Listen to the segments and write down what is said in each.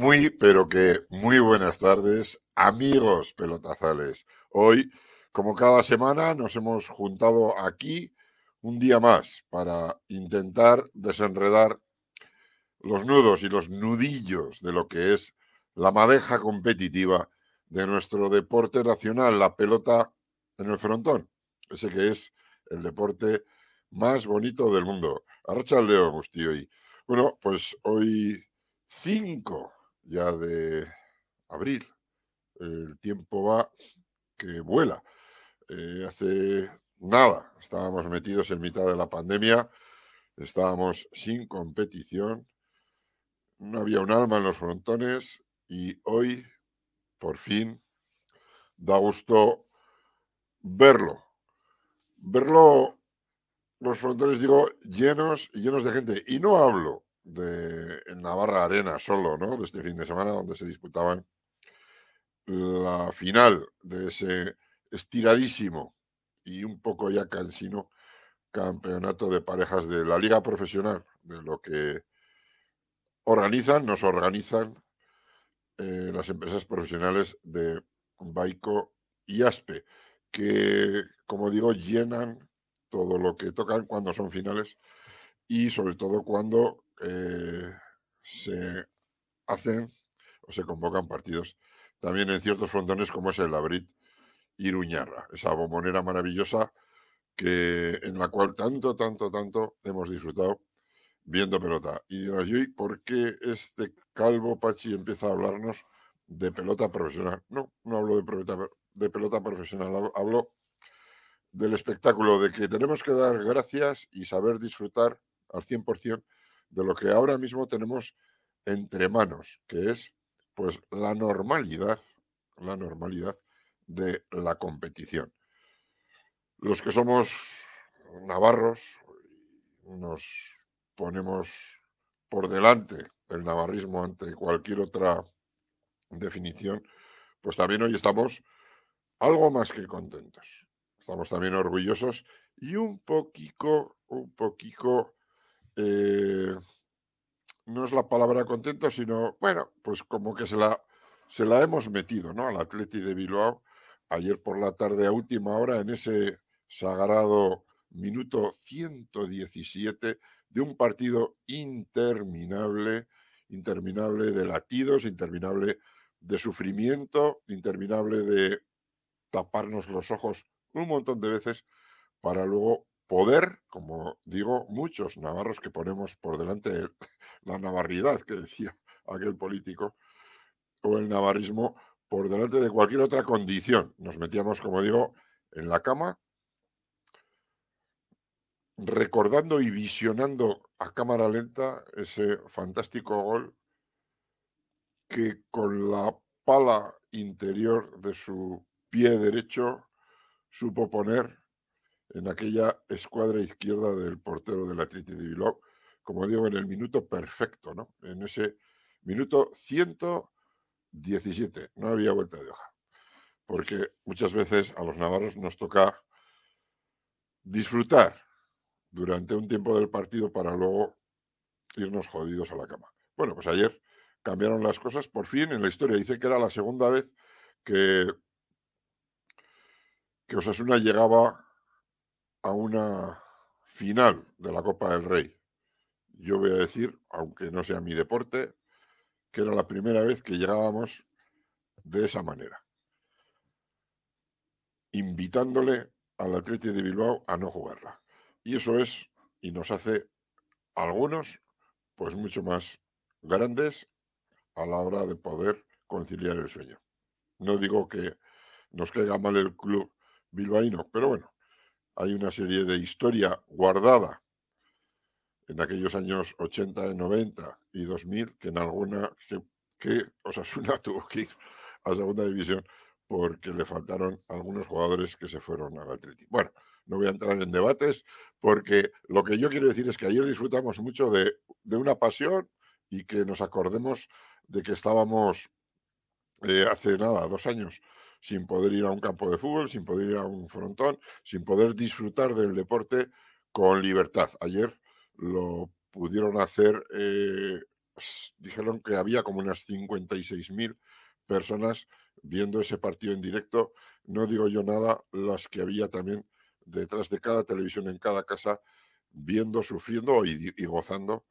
Muy, pero que muy buenas tardes, amigos pelotazales. Hoy, como cada semana, nos hemos juntado aquí un día más para intentar desenredar los nudos y los nudillos de lo que es la madeja competitiva de nuestro deporte nacional, la pelota en el frontón, ese que es el deporte más bonito del mundo. Arracha el dedo. Y bueno, pues hoy 5 ya de abril. El tiempo va que vuela. Eh, hace nada estábamos metidos en mitad de la pandemia, estábamos sin competición, no había un alma en los frontones y hoy, por fin, da gusto verlo. Verlo, los frontones, digo, llenos y llenos de gente. Y no hablo de Navarra Arena solo, ¿no? De este fin de semana, donde se disputaban la final de ese estiradísimo y un poco ya cansino campeonato de parejas de la liga profesional, de lo que organizan, nos organizan eh, las empresas profesionales de Baico y Aspe, que, como digo, llenan todo lo que tocan cuando son finales y sobre todo cuando eh, se hacen o se convocan partidos también en ciertos frontones como es el Labrit Iruñarra, esa bombonera maravillosa que, en la cual tanto, tanto, tanto hemos disfrutado viendo pelota. Y dirás, ¿y por qué este calvo Pachi empieza a hablarnos de pelota profesional? No, no hablo de pelota, de pelota profesional, hablo del espectáculo, de que tenemos que dar gracias y saber disfrutar al 100% de lo que ahora mismo tenemos entre manos, que es pues la normalidad, la normalidad de la competición. Los que somos navarros nos ponemos por delante el navarrismo ante cualquier otra definición, pues también hoy estamos algo más que contentos. Estamos también orgullosos y un poquito, un poquito eh, no es la palabra contento, sino, bueno, pues como que se la, se la hemos metido, ¿no? Al Atleti de Bilbao ayer por la tarde a última hora en ese sagrado minuto 117 de un partido interminable, interminable de latidos, interminable de sufrimiento, interminable de taparnos los ojos un montón de veces para luego poder, como digo, muchos navarros que ponemos por delante la navarridad que decía aquel político, o el navarrismo por delante de cualquier otra condición. Nos metíamos, como digo, en la cama, recordando y visionando a cámara lenta ese fantástico gol que con la pala interior de su pie derecho supo poner en aquella escuadra izquierda del portero del Atleti de Bilbao, como digo, en el minuto perfecto, ¿no? En ese minuto 117, no había vuelta de hoja. Porque muchas veces a los navarros nos toca disfrutar durante un tiempo del partido para luego irnos jodidos a la cama. Bueno, pues ayer cambiaron las cosas por fin en la historia. Dice que era la segunda vez que, que Osasuna llegaba a una final de la Copa del Rey. Yo voy a decir, aunque no sea mi deporte, que era la primera vez que llegábamos de esa manera, invitándole al Atleti de Bilbao a no jugarla. Y eso es, y nos hace algunos, pues mucho más grandes a la hora de poder conciliar el sueño. No digo que nos caiga mal el club bilbaíno, pero bueno, hay una serie de historia guardada en aquellos años 80, 90 y 2000 que en alguna que, que Osasuna tuvo que ir a segunda división porque le faltaron algunos jugadores que se fueron al Atlético. Bueno, no voy a entrar en debates porque lo que yo quiero decir es que ayer disfrutamos mucho de, de una pasión y que nos acordemos de que estábamos eh, hace nada, dos años, sin poder ir a un campo de fútbol, sin poder ir a un frontón, sin poder disfrutar del deporte con libertad. Ayer lo pudieron hacer eh, dijeron que había como unas 56.000 personas viendo ese partido en directo. No digo yo nada, las que había también detrás de cada televisión en cada casa, viendo, sufriendo y, y gozando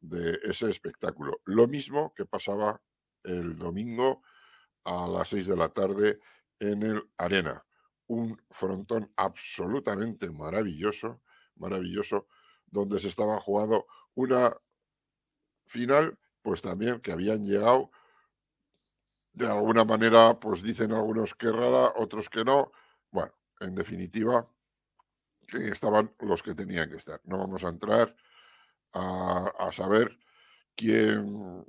de ese espectáculo. Lo mismo que pasaba el domingo a las 6 de la tarde en el Arena. Un frontón absolutamente maravilloso, maravilloso, donde se estaba jugando una final, pues también que habían llegado de alguna manera, pues dicen algunos que rara, otros que no. Bueno, en definitiva, que estaban los que tenían que estar. No vamos a entrar a, saber quién,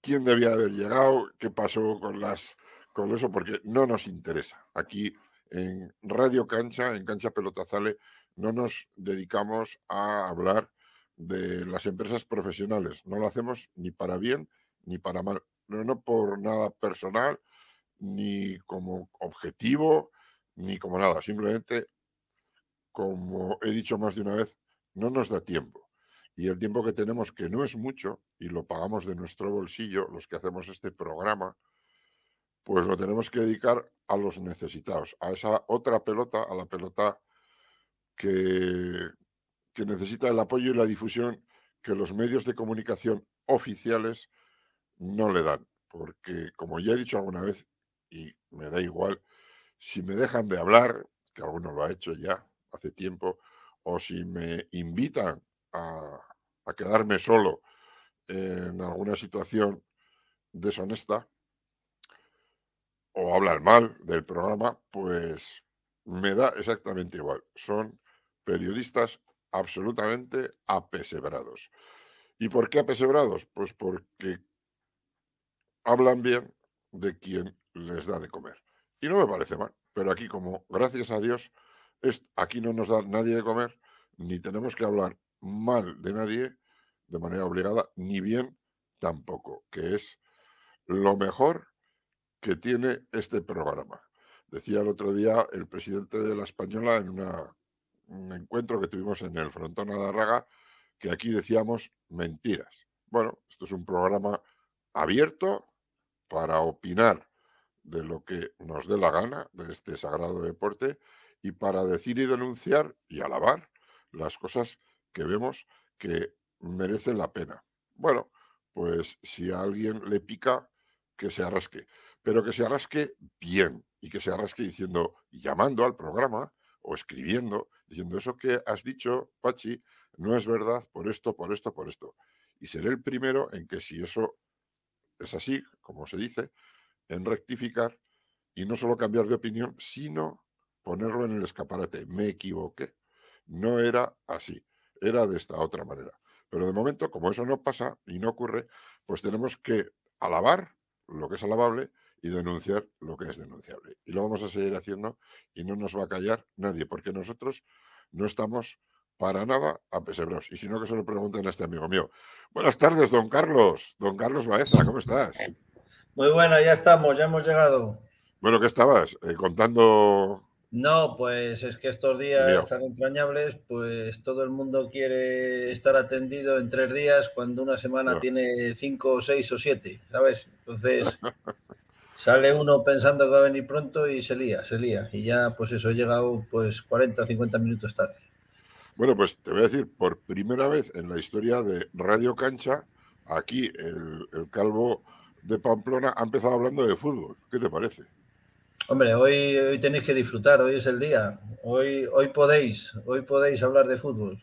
quién debía haber llegado, qué pasó con las con eso, porque no nos interesa. Aquí en Radio Cancha, en Cancha Pelotazale, no nos dedicamos a hablar de las empresas profesionales. No lo hacemos ni para bien ni para mal. No, no por nada personal, ni como objetivo, ni como nada. Simplemente, como he dicho más de una vez, no nos da tiempo. Y el tiempo que tenemos, que no es mucho, y lo pagamos de nuestro bolsillo, los que hacemos este programa, pues lo tenemos que dedicar a los necesitados, a esa otra pelota, a la pelota que, necesita el apoyo y la difusión que los medios de comunicación oficiales no le dan. Porque, como ya he dicho alguna vez, y me da igual, si me dejan de hablar, que alguno lo ha hecho ya hace tiempo, o si me invitan a, quedarme solo en alguna situación deshonesta, o hablar mal del programa, pues me da exactamente igual. Son periodistas absolutamente apesebrados. ¿Y por qué apesebrados? Pues porque hablan bien de quien les da de comer. Y no me parece mal, pero aquí como, gracias a Dios, es, aquí no nos da nadie de comer, ni tenemos que hablar mal de nadie de manera obligada, ni bien tampoco, que es lo mejor que tiene este programa. Decía el otro día el presidente de la Española en un encuentro que tuvimos en el Frontón Adarraga que aquí decíamos mentiras. Bueno, esto es un programa abierto para opinar de lo que nos dé la gana de este sagrado deporte y para decir y denunciar y alabar las cosas que vemos que merecen la pena. Bueno, pues si a alguien le pica, que se arrasque pero que se arrasque bien y que se arrasque diciendo, llamando al programa o escribiendo, diciendo eso que has dicho, Pachi, no es verdad por esto, por esto, por esto. Y seré el primero en que si eso es así, como se dice, en rectificar y no solo cambiar de opinión, sino ponerlo en el escaparate. Me equivoqué. No era así, era de esta otra manera. Pero de momento, como eso no pasa y no ocurre, pues tenemos que alabar lo que es alabable y denunciar lo que es denunciable. Y lo vamos a seguir haciendo y no nos va a callar nadie, porque nosotros no estamos para nada a pesebros. Y si no, que se lo pregunten a este amigo mío. Buenas tardes, don Carlos. Don Carlos Baeza, ¿cómo estás? Muy bueno, ya estamos, ya hemos llegado. Bueno, ¿qué estabas? Eh, contando no, pues es que estos días tan entrañables, pues todo el mundo quiere estar atendido en tres días cuando una semana tiene cinco, seis o siete, ¿sabes? Entonces sale uno pensando que va a venir pronto y se lía, se lía. Y ya, pues eso, he llegado pues 40, 50 minutos tarde. Bueno, pues te voy a decir, por primera vez en la historia de Radio Cancha, aquí el, el calvo de Pamplona ha empezado hablando de fútbol. ¿Qué te parece? Hombre, hoy, hoy tenéis que disfrutar, hoy es el día. Hoy, hoy podéis, hoy podéis hablar de fútbol.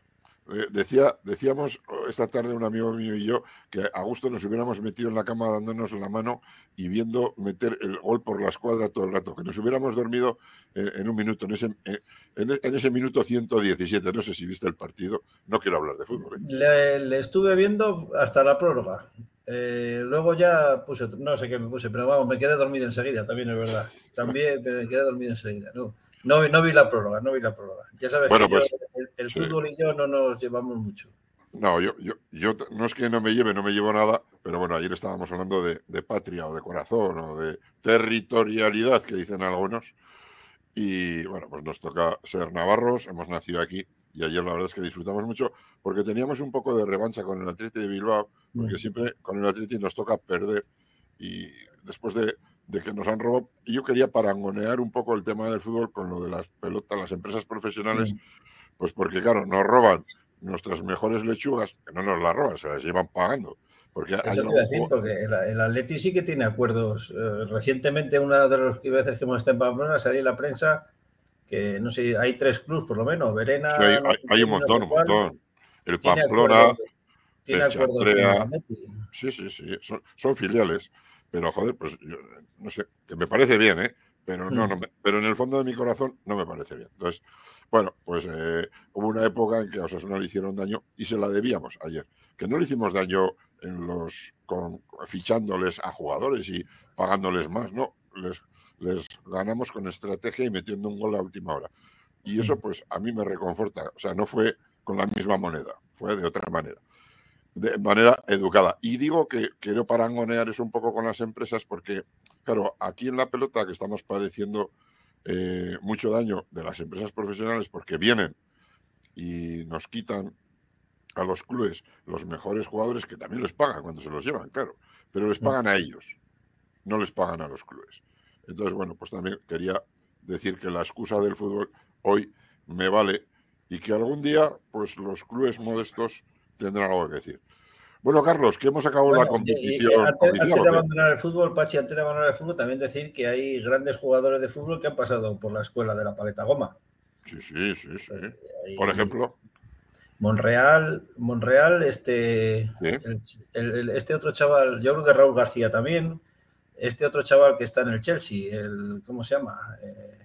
Eh, decía, decíamos esta tarde un amigo mío y yo que a gusto nos hubiéramos metido en la cama dándonos la mano y viendo meter el gol por la escuadra todo el rato, que nos hubiéramos dormido eh, en, un minuto, en ese, eh, en, ese minuto 117. No sé si viste el partido, no quiero hablar de fútbol. Le, estuve viendo hasta la prórroga. Luego ya puse, no sé qué me puse, pero vamos, me quedé dormido enseguida, también es verdad. También me quedé dormido enseguida. No, no, no vi la prórroga, no vi la prórroga. Ya sabes que pues, el, fútbol y yo no nos llevamos mucho. No, yo, yo, yo no es que no me lleve, no me llevo nada, pero bueno, ayer estábamos hablando de, patria o de corazón o de territorialidad, que dicen algunos. Y bueno, pues nos toca ser navarros, hemos nacido aquí y ayer la verdad es que disfrutamos mucho porque teníamos un poco de revancha con el Atleti de Bilbao, porque mm. siempre con el Atleti nos toca perder y después de, que nos han robado, yo quería parangonear un poco el tema del fútbol con lo de las pelotas, las empresas profesionales, mm. pues porque claro, nos roban nuestras mejores lechugas, que no nos las roban, se las llevan pagando. Porque, hay decir, porque el, Atleti sí que tiene acuerdos. Eh, recientemente, una de las veces que hemos estado en Pamplona, salí en la prensa que no sé, hay tres clubes por lo menos, Verena. hay, un montón, un montón. El Pamplona, tiene el Sí, sí, sí, son, filiales. Pero joder, pues no sé, que me parece bien, ¿eh? Pero, no, hmm. no pero en el fondo de mi corazón no me parece bien. Entonces, bueno, pues eh, hubo una época en que a Osasuna le hicieron daño y se la debíamos ayer. Que no le hicimos daño en los con, fichándoles a jugadores y pagándoles más, no. Les, les ganamos con estrategia y metiendo un gol a última hora. Y eso, pues, a mí me reconforta. O sea, no fue con la misma moneda, fue de otra manera, de manera educada. Y digo que quiero parangonear eso un poco con las empresas porque, claro, aquí en la pelota que estamos padeciendo eh, mucho daño de las empresas profesionales porque vienen y nos quitan a los clubes los mejores jugadores que también les pagan cuando se los llevan, claro, pero les pagan a ellos, no les pagan a los clubes. Entonces, bueno, pues también quería decir que la excusa del fútbol hoy me vale y que algún día, pues los clubes modestos tendrán algo que decir. Bueno, Carlos, que hemos acabado la competición. antes, de abandonar el fútbol, Pachi, antes de abandonar el fútbol, también decir que hay grandes jugadores de fútbol que han pasado por la escuela de la paleta goma. Sí, sí, sí, sí. Eh, por ejemplo. Monreal, Monreal, este, este otro chaval, yo creo que Raúl García también, este otro chaval que está en el Chelsea, el, ¿cómo se llama? Eh...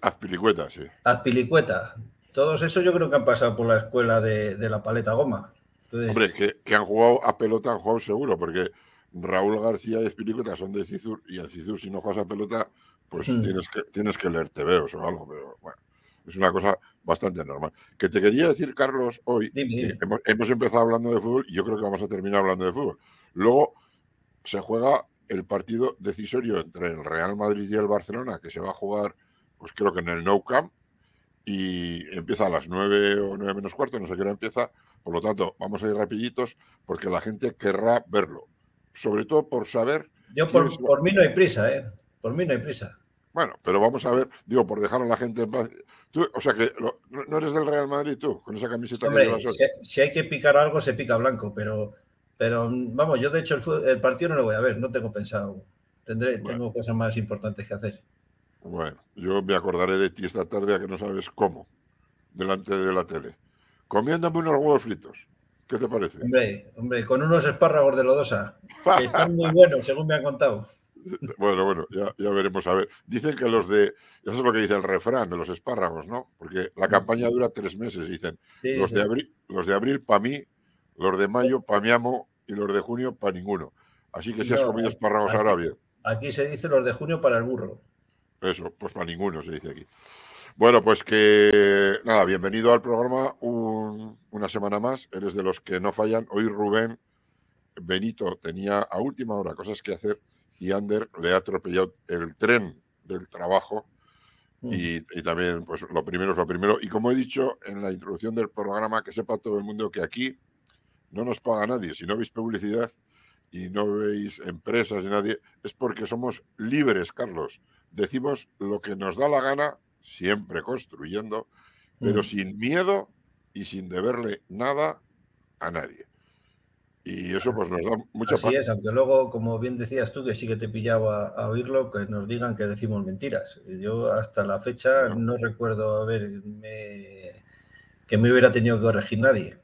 Azpilicueta, sí. Azpilicueta. Todos esos yo creo que han pasado por la escuela de, la paleta goma. Hombre, que, han jugado a pelota, han jugado seguro, porque Raúl García y Azpilicueta son de Cizur y a Cizur si no juegas a pelota, pues hmm. tienes, que, tienes que leer TVOs o algo, pero bueno, es una cosa bastante normal. Que te quería decir, Carlos, hoy, Hemos, hemos, empezado hablando de fútbol y yo creo que vamos a terminar hablando de fútbol. Luego se juega el partido decisorio entre el Real Madrid y el Barcelona, que se va a jugar, pues creo que en el Nou Camp, y empieza a las nueve o nueve menos cuarto, no sé qué hora empieza. Por lo tanto, vamos a ir rapiditos porque la gente querrá verlo. Sobre todo por saber... Yo por, mí no hay prisa, ¿eh? Por mí no hay prisa. Bueno, pero vamos a ver, digo, por dejar a la gente en paz. o sea que no eres del Real Madrid tú, con esa camiseta que llevas hoy. si, hay que picar algo, se pica blanco, pero pero vamos, yo de hecho el, partido no lo voy a ver, no tengo pensado. Tendré, Tengo cosas más importantes que hacer. Bueno, yo me acordaré de ti esta tarde a que no sabes cómo, delante de la tele. Comiéndome unos huevos fritos. ¿Qué te parece? Hombre, hombre, con unos espárragos de lodosa, que están muy buenos, según me han contado. Bueno, bueno, ya, ya, veremos. A ver, dicen que los de, eso es lo que dice el refrán de los espárragos, ¿no? Porque la campaña dura tres meses, dicen. los, de abril, los de abril, para mí, los de mayo para mi amo y los de junio para ninguno. Así que si has comido espárragos ahora bien. Aquí se dice los de junio para el burro. Eso, pues para ninguno se dice aquí. Bueno, pues que nada, bienvenido al programa una semana más. Eres de los que no fallan. Hoy Rubén Benito tenía a última hora cosas que hacer y Ander le ha atropellado el tren del trabajo. Mm. Y, y, también, pues lo primero es lo primero. Y como he dicho en la introducción del programa, que sepa todo el mundo que aquí no nos paga nadie. Si no veis publicidad y no veis empresas ni nadie, es porque somos libres, Carlos. Decimos lo que nos da la gana, siempre construyendo, pero mm. sin miedo y sin deberle nada a nadie. Y eso pues nos da mucha Así es, aunque luego, como bien decías tú, que sí que te pillaba a oírlo, que nos digan que decimos mentiras. Yo hasta la fecha no, recuerdo haber que me hubiera tenido que corregir nadie.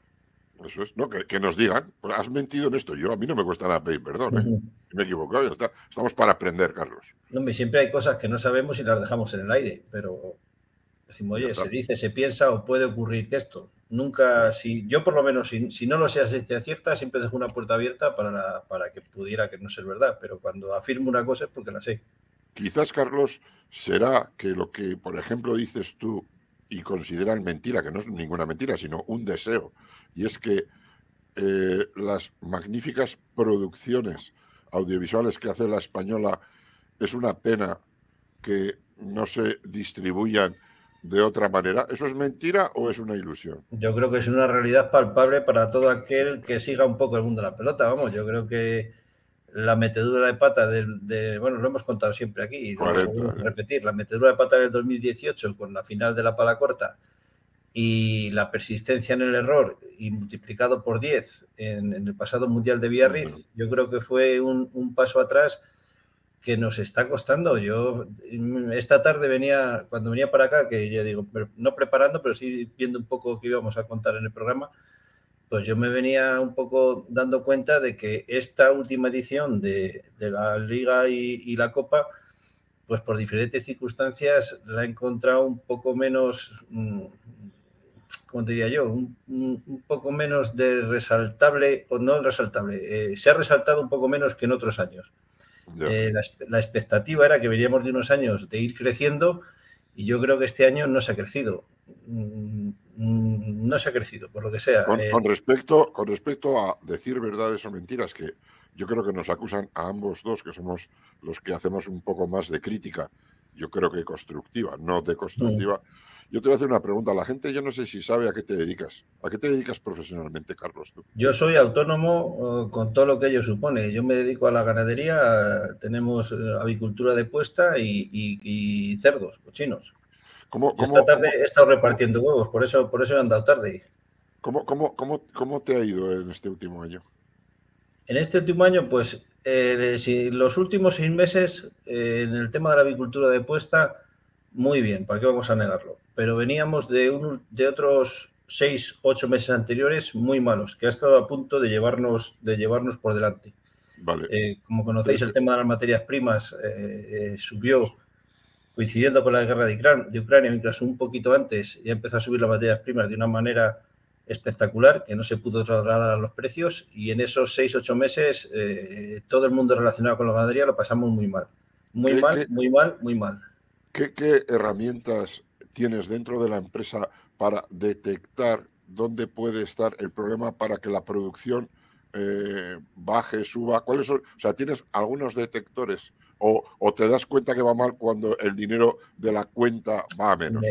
Eso es, ¿no? Que, nos digan, pues has mentido en esto. Yo, a mí no me cuesta nada pedir perdón, ¿eh? Me he equivocado, ya está. Estamos para aprender, Carlos. No, siempre hay cosas que no sabemos y las dejamos en el aire, pero decimos, oye, se dice, se piensa o puede ocurrir que esto. Nunca, si yo por lo menos, si, no lo sé a cierta, siempre dejo una puerta abierta para, para que pudiera que no sea verdad, pero cuando afirmo una cosa es porque la sé. Quizás, Carlos, será que lo que, por ejemplo, dices tú y consideran mentira, que no es ninguna mentira, sino un deseo, y es que eh, las magníficas producciones audiovisuales que hace la española es una pena que no se distribuyan de otra manera. ¿Eso es mentira o es una ilusión? Yo creo que es una realidad palpable para todo aquel que siga un poco el mundo de la pelota. Vamos, yo creo que la metedura de pata de, bueno, lo hemos contado siempre aquí, y lo repetir, la metedura de pata del 2018 con la final de la pala corta y la persistencia en el error y multiplicado por 10 en, el pasado Mundial de Biarritz, yo creo que fue un, paso atrás que nos está costando. Yo esta tarde venía, cuando venía para acá, que ya digo, no preparando, pero sí viendo un poco qué íbamos a contar en el programa, pues yo me venía un poco dando cuenta de que esta última edición de, la Liga y, la Copa, pues por diferentes circunstancias la he encontrado un poco menos, mm, como te diría yo, un, poco menos de resaltable, o no resaltable, eh, se ha resaltado un poco menos que en otros años. Eh, la, expectativa era que veníamos de unos años de ir creciendo y yo creo que este año no se ha crecido. Mm, no se ha crecido, por lo que sea. Con, eh. respecto, con respecto a decir verdades o mentiras, que yo creo que nos acusan a ambos dos, que somos los que hacemos un poco más de crítica, yo creo que constructiva, no deconstructiva. Mm. Yo te voy a hacer una pregunta. La gente, yo no sé si sabe a qué te dedicas. ¿A qué te dedicas profesionalmente, Carlos? Yo soy autónomo eh, con todo lo que ello supone. Yo me dedico a la ganadería. Tenemos eh, avicultura de puesta y, cerdos, cochinos. ¿Cómo, Esta tarde he estado repartiendo huevos, por eso, por eso he andado tarde. ¿Cómo, cómo, cómo, cómo te ha ido en este último año? En este último año, pues eh, si los últimos seis meses en el tema de la avicultura de puesta, muy bien, ¿para qué vamos a negarlo? pero veníamos de, un, de otros seis, ocho meses anteriores muy malos, que ha estado a punto de llevarnos, de llevarnos por delante. Vale. Eh, como conocéis, el tema de las materias primas eh, eh, subió coincidiendo con la guerra de, Ucrania, de Ucrania, incluso un poquito antes, ya empezó a subir las materias primas de una manera espectacular que no se pudo trasladar a los precios y en esos seis, ocho meses todo el mundo relacionado con la ganadería lo pasamos muy mal. Muy mal, muy mal, muy mal. ¿Qué, ¿Qué, herramientas tienes dentro de la empresa para detectar dónde puede estar el problema para que la producción eh, baje, suba? ¿Cuáles son? O sea, ¿tienes algunos detectores? O, te das cuenta que va mal cuando el dinero de la cuenta va a menos?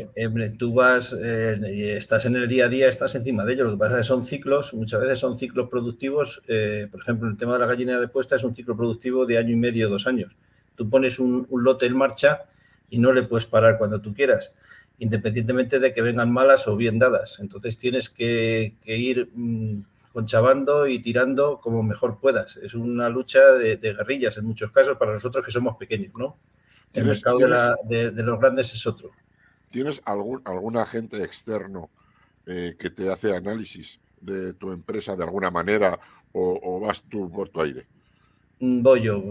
tú vas, eh, estás en el día a día, estás encima de ello. Lo que pasa es que son ciclos, muchas veces son ciclos productivos. Eh, por ejemplo, el tema de la gallina de puesta es un ciclo productivo de año y medio, dos años. Tú pones un lote en marcha y no le puedes parar cuando tú quieras independientemente de que vengan malas o bien dadas. Entonces tienes que, ir mm, conchavando y tirando como mejor puedas. Es una lucha de, guerrillas en muchos casos para nosotros que somos pequeños, ¿no? El mercado de, los grandes es otro. ¿Tienes algún, algún agente externo eh, que te hace análisis de tu empresa de alguna manera o vas tú por tu aire? Voy yo,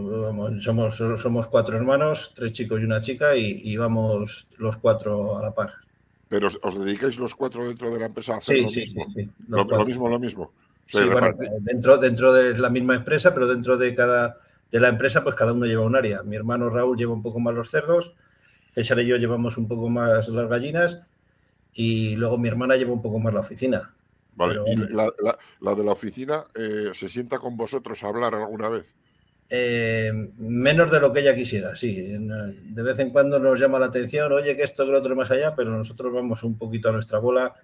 somos, somos cuatro hermanos, tres chicos y una chica, y, vamos los cuatro a la par. ¿Pero os dedicáis los cuatro dentro de la empresa a hacer lo, mismo? lo, mismo? Lo mismo, dentro, dentro de la misma empresa, pero dentro de cada de la empresa, pues cada uno lleva un área. Mi hermano Raúl lleva un poco más los cerdos, César y yo llevamos un poco más las gallinas, y luego mi hermana lleva un poco más la oficina. Vale, ¿y la, de la oficina eh, se sienta con vosotros a hablar alguna vez? Eh, menos de lo que ella quisiera, sí. De vez en cuando nos llama la atención, oye, que esto, que lo otro más allá, pero nosotros vamos un poquito a nuestra bola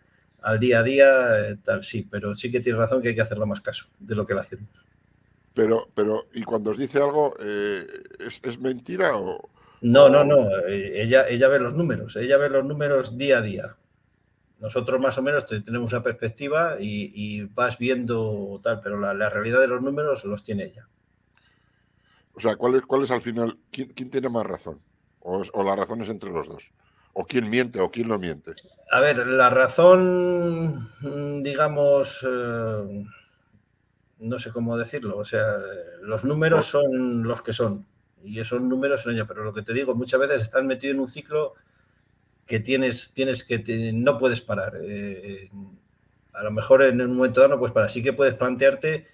al día a día, eh, tal, sí, pero sí que tiene razón que hay que hacerle más caso de lo que le hacemos. Pero, pero, ¿y cuando os dice algo, eh, ¿es, mentira o...? No, no, no, ella, ella ve los números, ella ve los números día a día. Nosotros más o menos tenemos una perspectiva y, vas viendo tal, pero la realidad de los números los tiene ella. O sea, ¿cuál es, cuál es al final? ¿Quién, tiene más razón? O, la razón es entre los dos? ¿O quién miente o quién no miente? A ver, la razón, digamos, eh, no sé cómo decirlo. O sea, los números son los que son. Y esos números son ella. Pero lo que te digo, muchas veces estás metido en un ciclo que tienes, tienes que no puedes parar. Eh, a lo mejor en un momento dado no puedes parar. Sí que puedes plantearte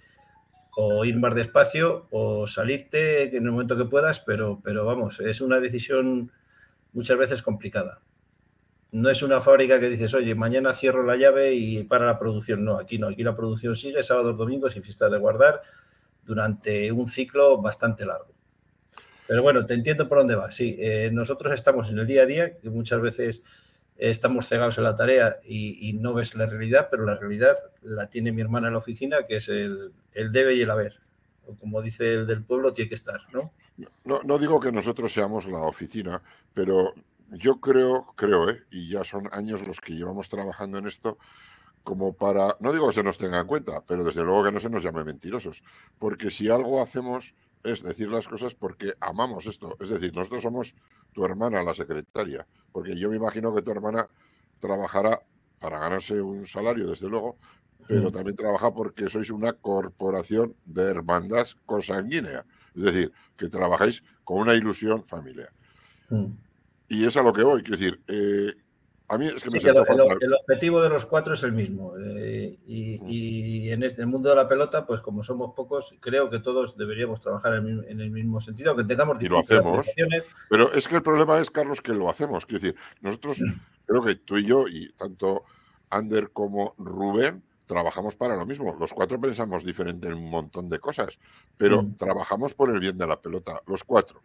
o ir más despacio o salirte en el momento que puedas, pero, pero vamos, es una decisión muchas veces complicada. No es una fábrica que dices, oye, mañana cierro la llave y para la producción. No, aquí no, aquí la producción sigue sábados, domingos y fiestas de guardar durante un ciclo bastante largo. Pero bueno, te entiendo por dónde vas. Sí, eh, nosotros estamos en el día a día, que muchas veces estamos cegados en la tarea y, no ves la realidad, pero la realidad la tiene mi hermana en la oficina, que es el, debe y el haber. O como dice el del pueblo, tiene que estar, ¿no? No, no digo que nosotros seamos la oficina, pero yo creo, creo, ¿eh? y ya son años los que llevamos trabajando en esto, como para, no digo que se nos tenga en cuenta, pero desde luego que no se nos llame mentirosos, porque si algo hacemos es decir las cosas porque amamos esto, es decir, nosotros somos tu hermana, la secretaria, porque yo me imagino que tu hermana trabajará para ganarse un salario, desde luego, pero mm. también trabaja porque sois una corporación de hermandad consanguínea, es decir, que trabajáis con una ilusión familiar. Mm. Y es a lo que voy, quiero decir, eh, a mí es que me el, el, objetivo de los cuatro es el mismo. Eh, y, en este mundo de la pelota, pues como somos pocos, creo que todos deberíamos trabajar en, el mismo sentido, aunque tengamos Y lo hacemos. Pero es que el problema es, Carlos, que lo hacemos. Quiero decir, nosotros, creo que tú y yo, y tanto Ander como Rubén, trabajamos para lo mismo. Los cuatro pensamos diferente en un montón de cosas, pero mm. trabajamos por el bien de la pelota, los cuatro.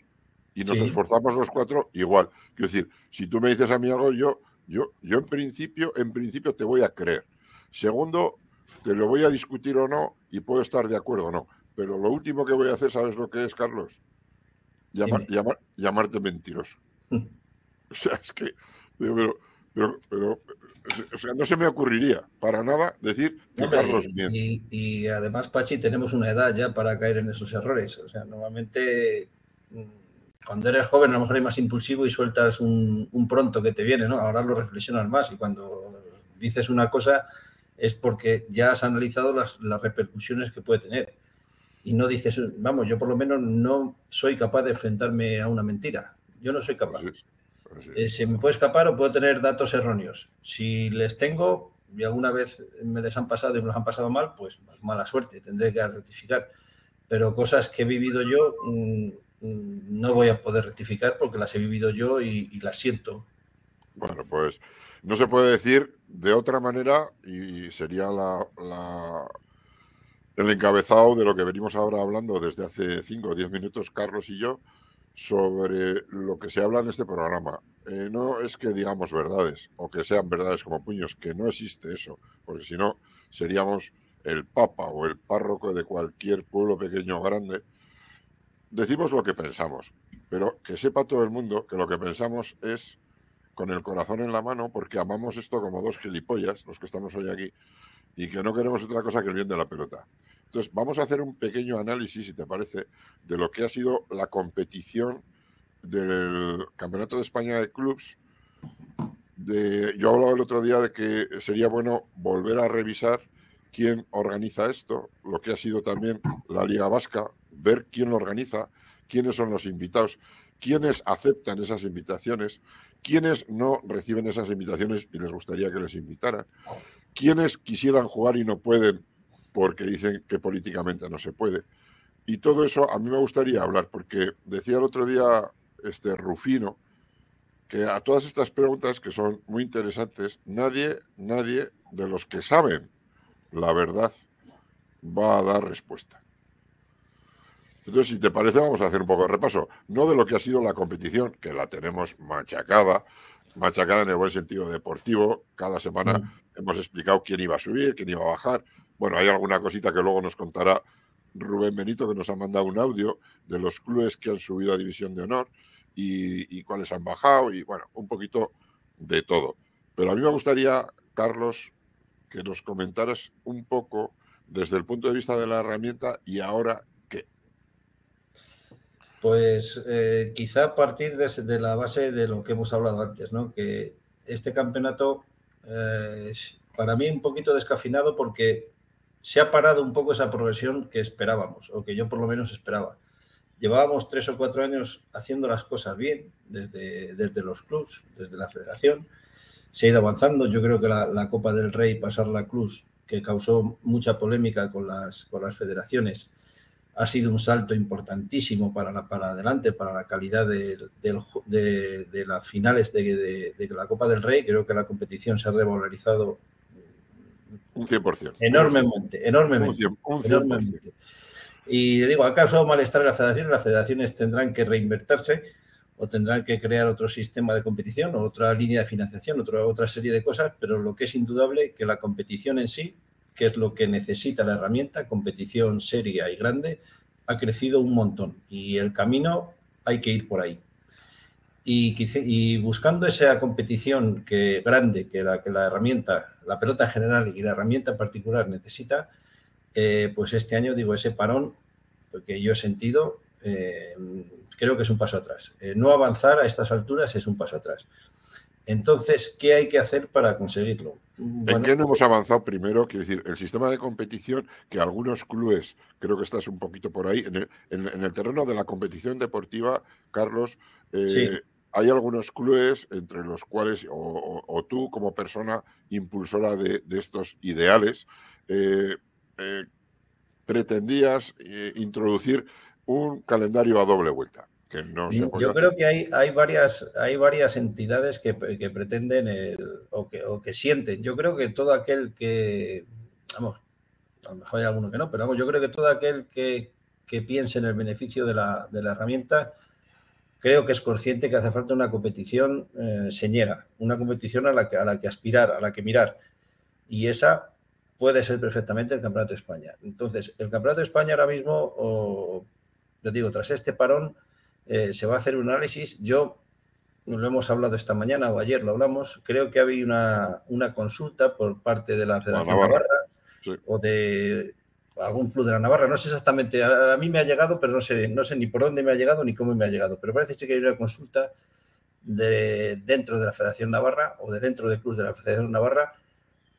Y nos esforzamos los cuatro igual. Quiero decir, si tú me dices a mí algo, yo yo, yo en principio, en principio te voy a creer. Segundo, te lo voy a discutir o no y puedo estar de acuerdo o no. Pero lo último que voy a hacer, ¿sabes lo que es, Carlos? llamarte mentiroso. o sea, es que, pero, pero, pero, o sea, no se me ocurriría para nada decir que Carlos miente. Y, y, además, Pachi, tenemos una edad ya para caer en esos errores. O sea, normalmente mm, cuando eres joven a lo mejor eres más impulsivo y sueltas un, pronto que te viene, ¿no? Ahora lo reflexionas más y cuando dices una cosa es porque ya has analizado las, repercusiones que puede tener. Y no dices, vamos, yo por lo menos no soy capaz de enfrentarme a una mentira. Yo no soy capaz. Eh, se me puede escapar o puedo tener datos erróneos. Si les tengo y alguna vez me les han pasado y me los han pasado mal, pues mala suerte, tendré que rectificar. Pero cosas que he vivido yo, mm, Mm, no voy a poder rectificar porque las he vivido yo y, las siento. Bueno, pues no se puede decir de otra manera y sería la, el encabezado de lo que venimos ahora hablando desde hace 5 o 10 minutos, Carlos y yo, sobre lo que se habla en este programa. Eh, no es que digamos verdades o que sean verdades como puños, que no existe eso, porque si no seríamos el papa o el párroco de cualquier pueblo pequeño o grande decimos lo que pensamos, pero que sepa todo el mundo que lo que pensamos es con el corazón en la mano porque amamos esto como dos gilipollas, los que estamos hoy aquí, y que no queremos otra cosa que el bien de la pelota. Entonces, vamos a hacer un pequeño análisis, si te parece, de lo que ha sido la competición del Campeonato de España de Clubs. De, yo hablaba el otro día de que sería bueno volver a revisar quién organiza esto, lo que ha sido también la Liga Vasca, ver quién lo organiza, quiénes son los invitados, quiénes aceptan esas invitaciones, quiénes no reciben esas invitaciones y les gustaría que les invitaran, quiénes quisieran jugar y no pueden porque dicen que políticamente no se puede. Y todo eso a mí me gustaría hablar, porque decía el otro día este Rufino que a todas estas preguntas que son muy interesantes, nadie, nadie de los que saben la verdad va a dar respuesta. Entonces, si te parece, vamos a hacer un poco de repaso. No de lo que ha sido la competición, que la tenemos machacada, machacada en el buen sentido deportivo. Cada semana mm. hemos explicado quién iba a subir, quién iba a bajar. Bueno, hay alguna cosita que luego nos contará Rubén Benito, que nos ha mandado un audio de los clubes que han subido a División de Honor y, y cuáles han bajado, y bueno, un poquito de todo. Pero a mí me gustaría, Carlos, que nos comentaras un poco desde el punto de vista de la herramienta y ahora pues eh, quizá a partir de, la base de lo que hemos hablado antes, ¿no? que este campeonato eh, para mí un poquito descafinado porque se ha parado un poco esa progresión que esperábamos, o que yo por lo menos esperaba. Llevábamos tres o cuatro años haciendo las cosas bien, desde, desde los clubs, desde la federación. Se ha ido avanzando. Yo creo que la, la Copa del Rey, pasar la Cruz, que causó mucha polémica con las, con las federaciones, ha sido un salto importantísimo para, la, para adelante, para la calidad de, de, las finales de, la Copa del Rey. Creo que la competición se ha revalorizado un 100%. Enormemente, enormemente. enormemente. Y le digo, ¿ha causado malestar en la federación? Las federaciones tendrán que reinvertirse o tendrán que crear otro sistema de competición o otra línea de financiación, otra, otra serie de cosas, pero lo que es indudable que la competición en sí, que es lo que necesita la herramienta, competición seria y grande, ha crecido un montón y el camino hay que ir por ahí. Y, buscando esa competición que grande que la, que la herramienta, la pelota en general y la herramienta en particular necesita, eh, pues este año digo ese parón, porque yo he sentido, eh, creo que es un paso atrás. Eh, no avanzar a estas alturas es un paso atrás. Entonces, ¿qué hay que hacer para conseguirlo? ¿En qué no hemos avanzado primero? Quiero decir, el sistema de competición, que algunos clubes, creo que estás un poquito por ahí, en el, terreno de la competición deportiva, Carlos, eh, hay algunos clubes entre los cuales, o, tú como persona impulsora de, estos ideales, eh, pretendías introducir un calendario a doble vuelta. Que no Yo creo que hay, hay, varias, hay varias entidades que, pretenden o, que, sienten. Yo creo que todo aquel que, vamos, a lo mejor hay alguno que no, pero vamos, yo creo que todo aquel que, piense en el beneficio de la, herramienta, creo que es consciente que hace falta una competición eh, señera, una competición a la, que, a la que aspirar, a la que mirar. Y esa puede ser perfectamente el Campeonato de España. Entonces, el Campeonato de España ahora mismo, te digo, tras este parón eh, se va a hacer un análisis. Yo, lo hemos hablado esta mañana o ayer lo hablamos, creo que había una, una consulta por parte de la Federación Navarra, o de algún club de la Navarra. No sé exactamente, a, mí me ha llegado, pero no sé, no sé ni por dónde me ha llegado ni cómo me ha llegado. Pero parece que hay una consulta de dentro de la Federación Navarra o de dentro del club de la Federación Navarra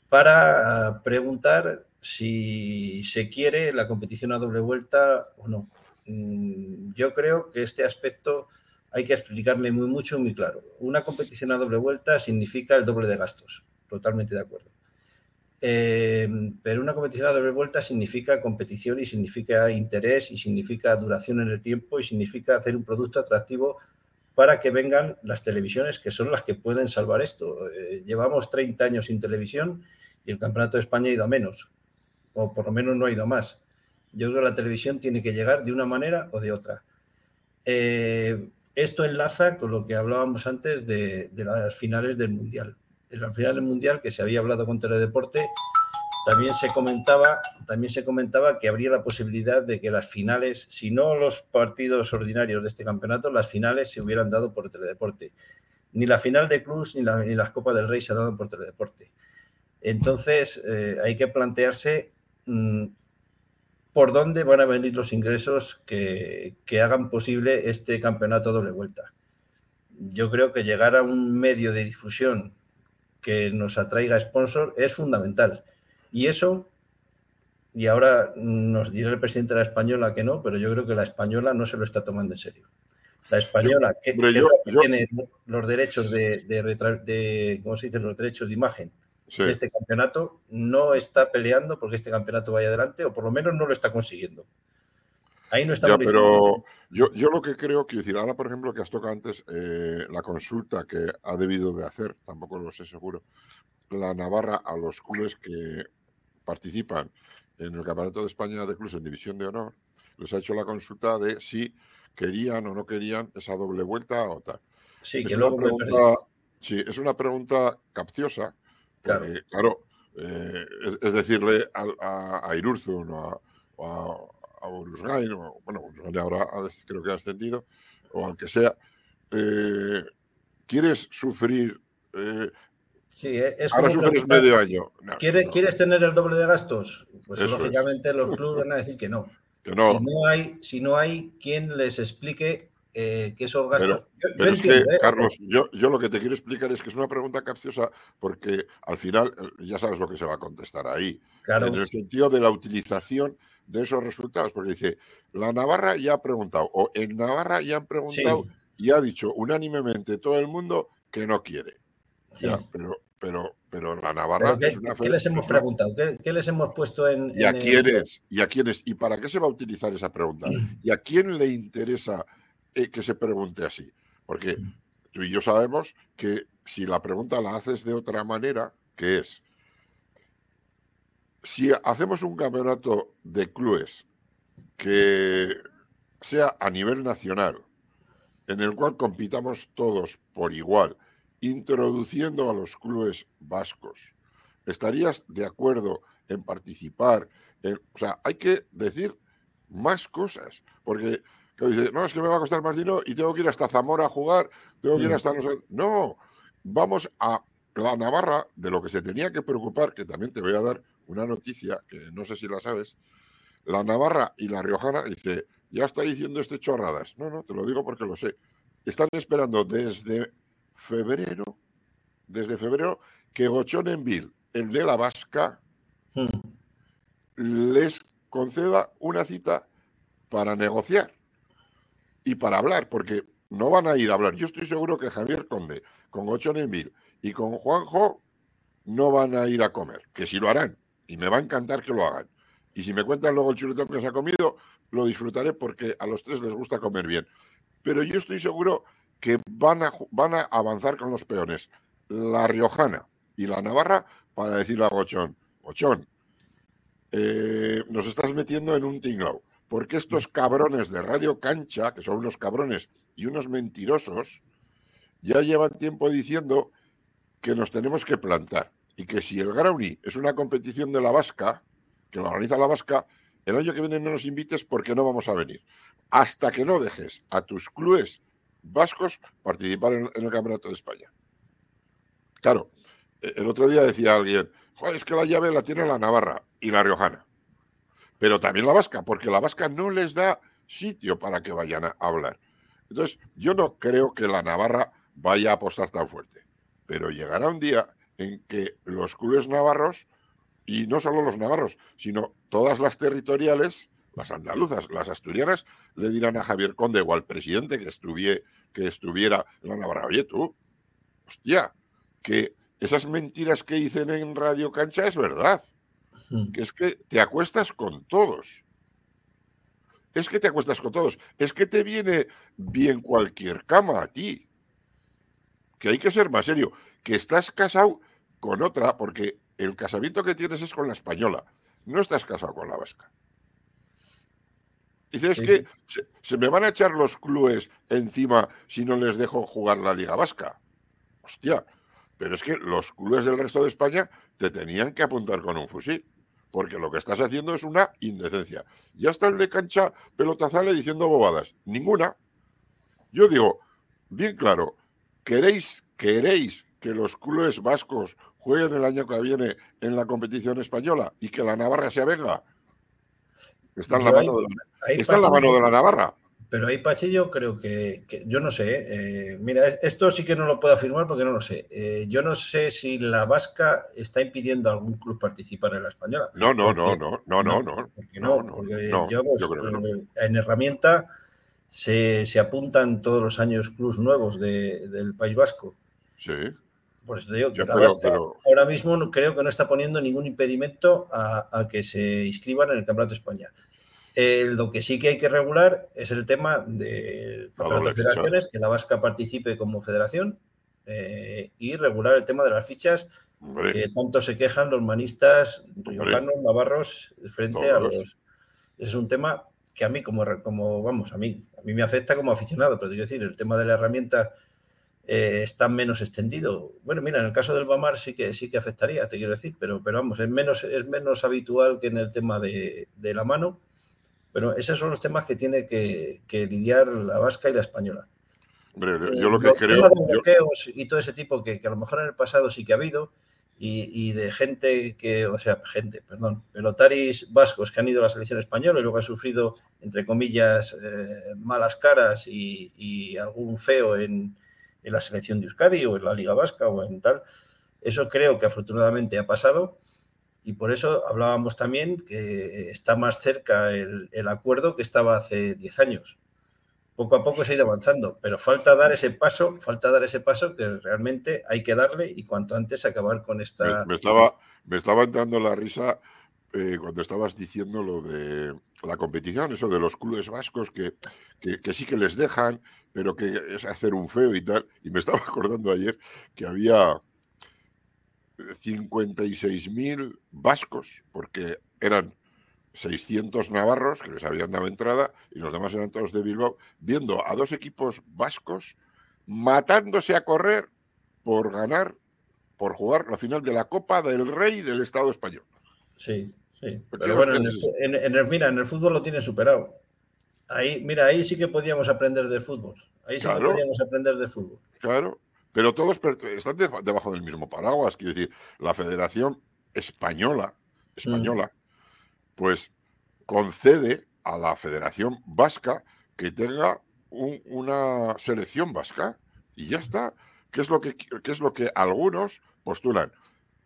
para ah, preguntar si se quiere la competición a doble vuelta o no. Mm, yo creo que este aspecto hay que explicarle muy mucho, muy claro. Una competición a doble vuelta significa el doble de gastos, totalmente de acuerdo. Em, pero una competición a doble vuelta significa competición y significa interés y significa duración en el tiempo y significa hacer un producto atractivo para que vengan las televisiones que son las que pueden salvar esto. Eh, llevamos 30 años sin televisión y el Campeonato de España ha ido a menos, o por lo menos no ha ido más. Yo creo que la televisión tiene que llegar de una manera o de otra. Eh, esto enlaza con lo que hablábamos antes de, las finales del Mundial. En la final del Mundial, que se había hablado con Teledeporte, también se comentaba, también se comentaba que habría la posibilidad de que las finales, si no los partidos ordinarios de este campeonato, las finales se hubieran dado por Teledeporte. Ni la final de Cruz ni, la, ni las Copas del Rey se han dado por Teledeporte. Entonces, eh, hay que plantearse mm, por dónde van a venir los ingresos que, hagan posible este campeonato doble vuelta. Yo creo que llegar a un medio de difusión que nos atraiga sponsor es fundamental. Y eso, y ahora nos dirá el presidente de la española que no, pero yo creo que la española no se lo está tomando en serio. La española, que, tiene los derechos de, de, ¿cómo se dice? Los derechos de imagen este campeonato no está peleando porque este campeonato vaya adelante, o por lo menos no lo está consiguiendo. Ahí no está. pero yo, yo lo que creo, quiero decir, ahora por ejemplo que has tocado antes eh, la consulta que ha debido de hacer, tampoco lo sé seguro, la Navarra a los clubes que participan en el Campeonato de España de Clubes en División de Honor, les ha hecho la consulta de si querían o no querían esa doble vuelta o tal. Sí, es que pregunta, sí, es una pregunta capciosa Claro, claro eh, es, decirle a, a, Irurzun o a, a, Urusgain, o, bueno, Urusgain ahora creo que ha ascendido, o al que sea, eh, ¿quieres sufrir? Eh, sí, es ahora sufres medio año. ¿Quieres, tener el doble de gastos? Pues lógicamente los clubes van a decir que no. Que no. Si no hay, si no hay quien les explique eh, que esos gastos. Pero, es que, ¿eh? Carlos, yo, yo lo que te quiero explicar es que es una pregunta capciosa porque al final eh, ya sabes lo que se va a contestar ahí. En el sentido de la utilización de esos resultados, porque dice, la Navarra ya ha preguntado, o en Navarra ya han preguntado y ha dicho unánimemente todo el mundo que no quiere. pero, pero, pero la Navarra qué, ¿Qué les hemos preguntado? ¿Qué, les hemos puesto en. ¿Y a quiénes? ¿Y a quiénes? ¿Y para qué se va a utilizar esa pregunta? ¿Y a quién le interesa eh, que se pregunte así. Porque tú y yo sabemos que si la pregunta la haces de otra manera, que es, si hacemos un campeonato de clubes que sea a nivel nacional, en el cual compitamos todos por igual, introduciendo a los clubes vascos. ¿Estarías de acuerdo en participar? o sea, hay que decir más cosas, porque dice, no, es que me va a costar más dinero y tengo que ir hasta Zamora a jugar, tengo que ir hasta... No, no, vamos a la Navarra, de lo que se tenía que preocupar, que también te voy a dar una noticia, que no sé si la sabes, la Navarra y la Riojana, dice, ya está diciendo este chorradas. No, no, te lo digo porque lo sé. Están esperando desde febrero, desde febrero, que Gochonenville, el de la Vasca, hmm. les conceda una cita para negociar y para hablar, porque no van a ir a hablar. Yo estoy seguro que Javier Conde, con Gochonenville y con Juanjo, no van a ir a comer, que sí lo harán, y me va a encantar que lo hagan. Y si me cuentan luego el chuletón que se ha comido, lo disfrutaré porque a los tres les gusta comer bien. Pero yo estoy seguro que van a, van a avanzar con los peones. La Riojana y la Navarra para decirle a Gochón, Gochón, eh, nos estás metiendo en un tinglao. Porque estos cabrones de Radio Cancha, que son unos cabrones y unos mentirosos, ya llevan tiempo diciendo que nos tenemos que plantar. Y que si el Grauni es una competición de la vasca, que lo organiza la vasca, el año que viene no nos invites porque no vamos a venir. Hasta que no dejes a tus clubes vascos participar en, el Campeonato de España. Claro, e, el otro día decía alguien, es que la llave la tiene la Navarra y la Riojana. Pero también la vasca, porque la vasca no les da sitio para que vayan a hablar. Entonces, yo no creo que la Navarra vaya a apostar tan fuerte. Pero llegará un día en que los clubes navarros y no solo los navarros, sino todas las territoriales, las andaluzas, las asturianas, le dirán a Javier Conde o al presidente que, que estuviera en la Navarra, oye tú, hostia, que esas mentiras que dicen en Radio Cancha es verdad. Que es que te acuestas con todos. Es que te acuestas con todos. Es que te viene bien cualquier cama a ti. Que hay que ser más serio. Que estás casado con otra, porque el casamiento que tienes es con la española, no estás casado con la vasca. Dices que se, me van a echar los clubes encima si no les dejo jugar la Liga Vasca. Hostia, pero es que los clubes del resto de España te tenían que apuntar con un fusil, porque lo que estás haciendo es una indecencia. Ya está el de cancha pelotazale diciendo bobadas. Ninguna. Yo digo, bien claro, queréis, queréis que los clubes vascos jueguen el año que viene en la competición española y que la Navarra se avenga. Está en la, mano, de, está en la mano de la Navarra. Pero ahí, yo creo que, yo no sé. Eh, mira, esto sí que no lo puedo afirmar porque no lo sé. Eh, yo no sé si la Vasca está impidiendo a algún club participar en la española. No, no, no, no, no, no, no. Porque no, porque yo, eh, en herramienta se, apuntan todos los años clubs nuevos del País Vasco. Sí. Por eso te digo que ahora mismo creo que no está poniendo ningún impedimento a, que se inscriban en el Campeonato de España. Eh, lo que sí que hay que regular es el tema de las federaciones, que la Vasca participe como federación eh, y regular el tema de las fichas que tanto se quejan los manistas riojanos, navarros, frente a los... Es un tema que a mí, como, como vamos, a mí, a mí me afecta como aficionado, pero quiero decir, el tema de la herramienta eh, está menos extendido. Bueno, mira, en el caso del Bamar sí que sí que afectaría, te quiero decir, pero, pero vamos, es menos, es menos habitual que en el tema de, la mano. Pero esos son los temas que tiene que, lidiar la vasca y la española. Hombre, yo lo que creo. Y todo ese tipo que, a lo mejor en el pasado sí que ha habido, y, de gente que, o sea, gente, perdón, pelotaris vascos que han ido a la selección española y luego han sufrido, entre comillas, eh, malas caras y algún feo en, en la selección de Euskadi o en la Liga Vasca o en tal. Eso creo que afortunadamente ha pasado y por eso hablábamos también que está más cerca el, acuerdo que estaba hace 10 años. Poco a poco se ha ido avanzando, pero falta dar ese paso, falta dar ese paso que realmente hay que darle y cuanto antes acabar con esta... Me, estaba, me estaba entrando la risa eh, cuando estabas diciendo lo de la competición, eso de los clubes vascos que, que, sí que les dejan, pero que es hacer un feo y tal. Y me estaba acordando ayer que había 56.000 vascos, porque eran 600 navarros que les habían dado entrada y los demás eran todos de Bilbao, viendo a dos equipos vascos matándose a correr por ganar, por jugar la final de la Copa del Rey del Estado español. Sí, sí. Pero bueno, en el, mira, en el fútbol lo tiene superado. Ahí, mira, ahí sí que podíamos aprender de fútbol. Ahí sí que podíamos aprender de fútbol. Claro, pero todos están debajo del mismo paraguas. Quiero decir, la Federación Española, española, pues concede a la Federación Vasca que tenga una selección vasca y ya está. ¿Qué es, lo que, ¿Qué es lo que algunos postulan?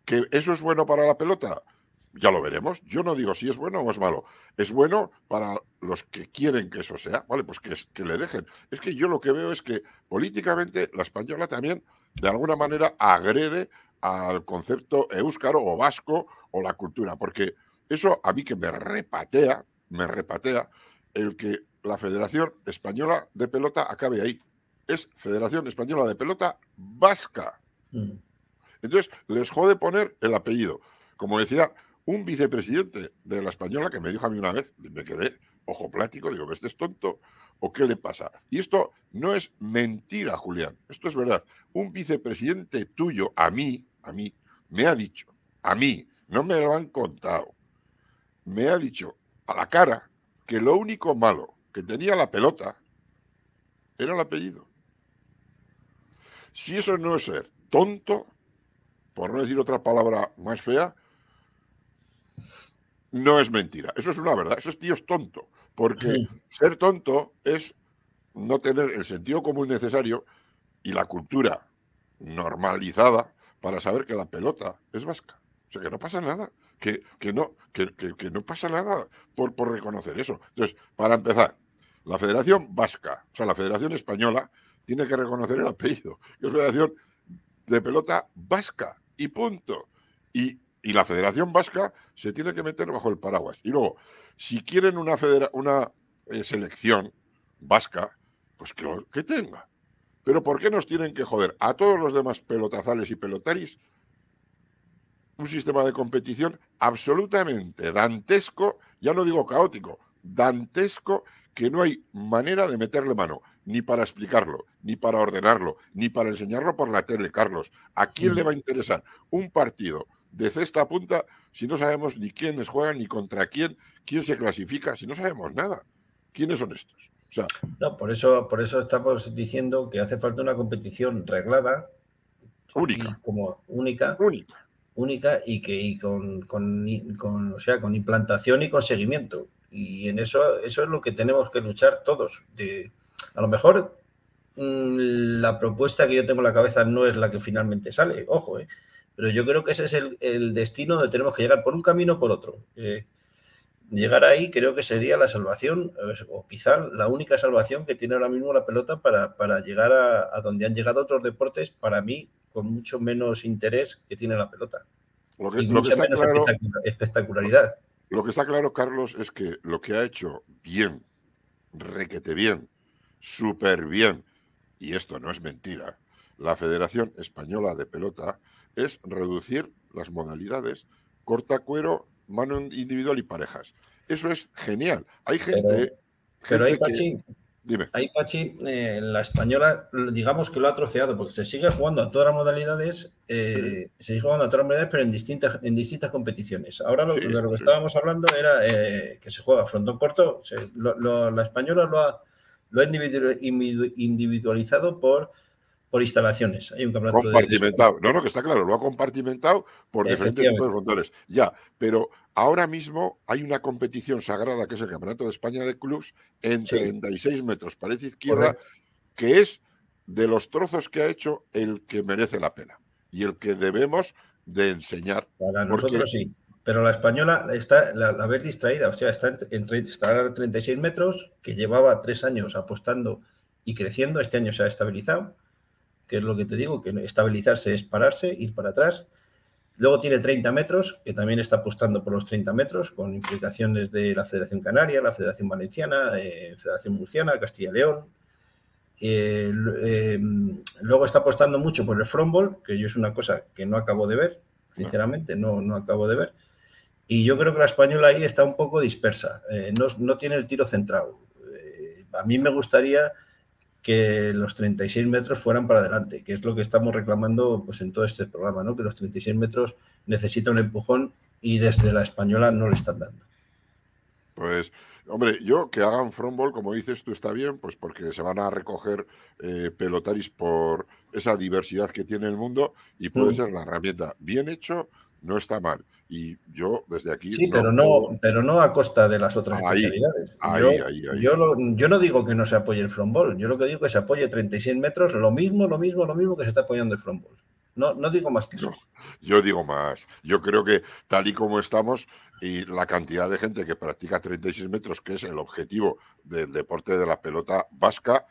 ¿Que eso es bueno para la pelota? Ya lo veremos. Yo no digo si es bueno o es malo. Es bueno para los que quieren que eso sea. Vale, pues que, que le dejen. Es que yo lo que veo es que políticamente la española también, de alguna manera, agrede al concepto euskaro o vasco o la cultura. Porque eso a mí que me repatea, me repatea el que la Federación Española de Pelota acabe ahí. Es Federación Española de Pelota Vasca. Mm. Entonces, les jode poner el apellido. Como decía un vicepresidente de la Española que me dijo a mí una vez, me quedé ojo plático, digo, ¿este es tonto? ¿O qué le pasa? Y esto no es mentira, Julián, esto es verdad. Un vicepresidente tuyo, a mí, a mí, me ha dicho, a mí, no me lo han contado, me ha dicho a la cara que lo único malo que tenía la pelota era el apellido. Si eso no es ser tonto, por no decir otra palabra más fea, no es mentira. Eso es una verdad. Eso es tío es tonto. Porque ser tonto es no tener el sentido común necesario y la cultura normalizada para saber que la pelota es vasca. O sea, que no pasa nada que, no, que, no pasa nada por, por reconocer eso. Entonces, para empezar, la Federación Vasca, o sea, la Federación Española, tiene que reconocer el apellido, que es Federación de Pelota Vasca, y punto. Y, la Federación Vasca se tiene que meter bajo el paraguas. Y luego, si quieren una, una eh, selección vasca, pues que, que tenga. Pero ¿por qué nos tienen que joder a todos los demás pelotazales y pelotaris un sistema de competición absolutamente dantesco, ya no digo caótico, dantesco, que no hay manera de meterle mano, ni para explicarlo, ni para ordenarlo, ni para enseñarlo por la tele, Carlos. ¿A quién le va a interesar un partido de cesta a punta si no sabemos ni quiénes juegan, ni contra quién, quién se clasifica, si no sabemos nada? ¿Quiénes son estos? O sea, no, por eso, por eso estamos diciendo que hace falta una competición reglada, única, como única, única única y que y con, con, o sea, con implantación y con seguimiento. Y en eso, eso es lo que tenemos que luchar todos. De, a lo mejor mm, la propuesta que yo tengo en la cabeza no es la que finalmente sale, ojo, ¿eh? Pero yo creo que ese es el, el, destino donde tenemos que llegar por un camino o por otro. Eh, llegar ahí creo que sería la salvación, o quizá la única salvación que tiene ahora mismo la pelota para, para llegar a, a, donde han llegado otros deportes, para mí, con mucho menos interés que tiene la pelota. Lo que, está claro, espectacularidad. Lo que está claro, Carlos, es que lo que ha hecho bien, requete bien, súper bien, y esto no es mentira, la Federación Española de Pelota es reducir las modalidades corta cuero, mano individual y parejas. Eso es genial. Hay gente. Pero, hay, Dime. Ahí Pachi, eh, la española, digamos que lo ha troceado, porque se sigue jugando a todas las modalidades, eh, se sigue jugando a todas las modalidades, pero en distintas, en distintas competiciones. Ahora lo, de lo que estábamos hablando era eh, que se juega frontón corto, la española lo ha, lo ha individualizado por por instalaciones. Hay un campeonato compartimentado. no, no, que está claro, lo ha compartimentado por diferentes tipos de frontones. Ya, pero ahora mismo hay una competición sagrada que es el Campeonato de España de Clubs en 36 metros, parece izquierda, que es de los trozos que ha hecho el que merece la pena y el que debemos de enseñar. Para nosotros sí. Pero la española está, la, la distraída, o sea, está, en, está a 36 metros, que llevaba tres años apostando y creciendo, este año se ha estabilizado que es lo que te digo, que estabilizarse es pararse, ir para atrás. Luego tiene 30 metros, que también está apostando por los 30 metros, con implicaciones de la Federación Canaria, la Federación Valenciana, eh, Federación Murciana, Castilla y León. Eh, eh, luego está apostando mucho por el frontball, que yo es una cosa que no acabo de ver, sinceramente, no, no acabo de ver. Y yo creo que la española ahí está un poco dispersa, eh, no, tiene el tiro centrado. A mí me gustaría que los 36 metros fueran para adelante, que es lo que estamos reclamando pues, en todo este programa, ¿no? que los 36 metros necesitan un empujón y desde la española no le están dando. Pues, hombre, yo que hagan frontball, como dices tú, está bien, pues porque se van a recoger eh, pelotaris por esa diversidad que tiene el mundo y puede mm. ser la herramienta. Bien hecho, no está mal. Y yo desde aquí. Sí, pero, no, pero no a costa de las otras especialidades. yo, no digo que no se apoye el frontball, yo lo que digo es que se apoye 36 metros, lo mismo, lo mismo, lo mismo que se está apoyando el frontball. No, no digo más que eso. yo digo más. Yo creo que tal y como estamos y la cantidad de gente que practica 36 metros, que es el objetivo del deporte de la pelota vasca,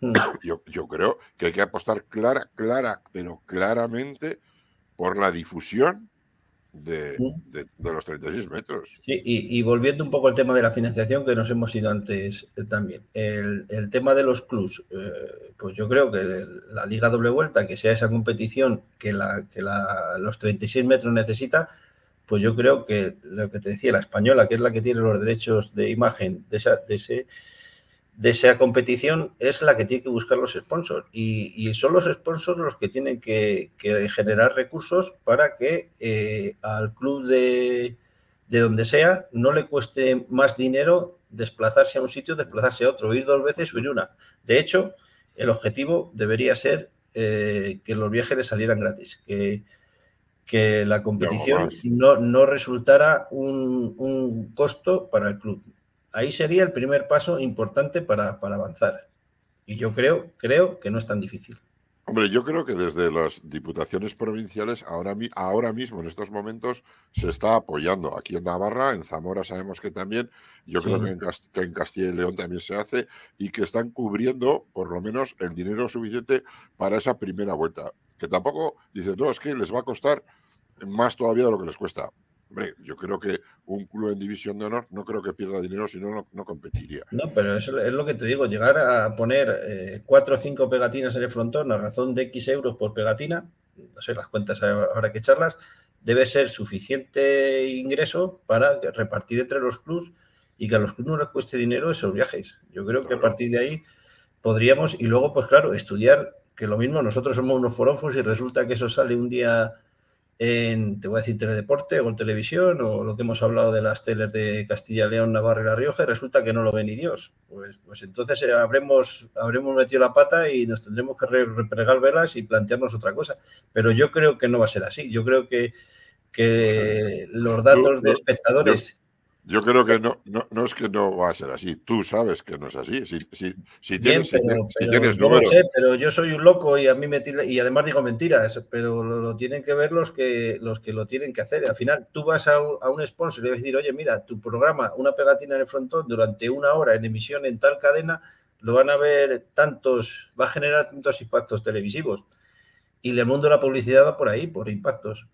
hmm. yo, yo creo que hay que apostar clara, clara, pero claramente por la difusión de, los 36 metros. Sí, y, volviendo un poco al tema de la financiación que nos hemos ido antes eh, también, el, tema de los clubs, eh, pues yo creo que la Liga Doble Vuelta, que sea esa competición que, la, que los 36 metros necesita, pues yo creo que lo que te decía, la española, que es la que tiene los derechos de imagen de, esa, de ese de esa competición es la que tiene que buscar los sponsors. Y, son los sponsors los que tienen que, generar recursos para que eh, al club de, donde sea no le cueste más dinero desplazarse a un sitio, desplazarse a otro, ir dos veces o ir una. De hecho, el objetivo debería ser eh, que los viajes le salieran gratis, que, que la competición no, no resultara un, un costo para el club ahí sería el primer paso importante para, avanzar. Y yo creo, creo que no es tan difícil. Hombre, yo creo que desde las diputaciones provinciales ahora, ahora mismo, en estos momentos, se está apoyando. Aquí en Navarra, en Zamora sabemos que también, yo creo que en, Castilla y León también se hace y que están cubriendo por lo menos el dinero suficiente para esa primera vuelta. Que tampoco, dice, no, es que les va a costar más todavía de lo que les cuesta. Hombre, yo creo que un club en división de honor no creo que pierda dinero, si no, no competiría. No, pero eso es lo que te digo, llegar a poner eh, cuatro o cinco pegatinas en el frontón a razón de X euros por pegatina, no sé, las cuentas habrá que echarlas, debe ser suficiente ingreso para repartir entre los clubs y que a los clubs no les cueste dinero esos viajes. Yo creo que a partir de ahí podríamos, y luego, pues claro, estudiar, que lo mismo, nosotros somos unos forofos y resulta que eso sale un día en, te voy a decir, teledeporte o en televisión, o lo que hemos hablado de las teles de Castilla, León, Navarra y La Rioja, y resulta que no lo ve ni Dios. Pues, pues entonces eh, habremos, habremos metido la pata y nos tendremos que repregar velas y plantearnos otra cosa. Pero yo creo que no va a ser así. Yo creo que, que los datos de espectadores yo creo que no, no, es que no va a ser así. Tú sabes que no es así. Si, si, tienes, números. sé, pero yo soy un loco y a mí me y además digo mentiras, pero lo, tienen que ver los que los que lo tienen que hacer. Al final, tú vas a un, sponsor y le vas a decir, oye, mira, tu programa, una pegatina en el frontón durante una hora en emisión en tal cadena, lo van a ver tantos, va a generar tantos impactos televisivos. Y el mundo de la publicidad va por ahí, por impactos.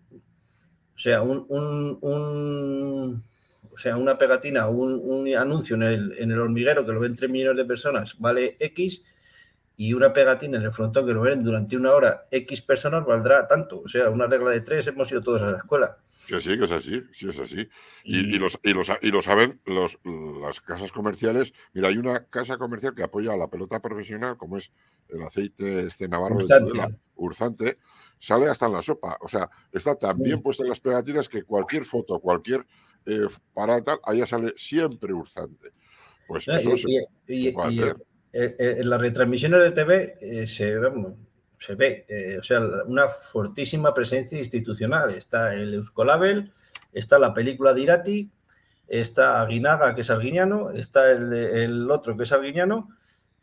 O sea, un o sea, una pegatina o un, anuncio en el, hormiguero que lo ven 3 millones de personas vale X y una pegatina en el frontón que lo ven durante una hora X personas valdrá tanto. O sea, una regla de tres hemos ido todos a la escuela. Que sí, que es así, sí es así. Y, los, y, lo saben los, las casas comerciales. Mira, hay una casa comercial que apoya a la pelota profesional, como es el aceite este navarro de Urzante, sale hasta en la sopa. O sea, está tan bien puesta en las pegatinas que cualquier foto, cualquier eh, para tal, allá sale siempre Urzante. Pues eso y, en las retransmisiones de TV eh, se, se ve, eh, o sea, una fortísima presencia institucional. Está el Euskolabel, está la película de Irati, está Aguinaga, que es arguiñano, está el, el otro, que es arguiñano,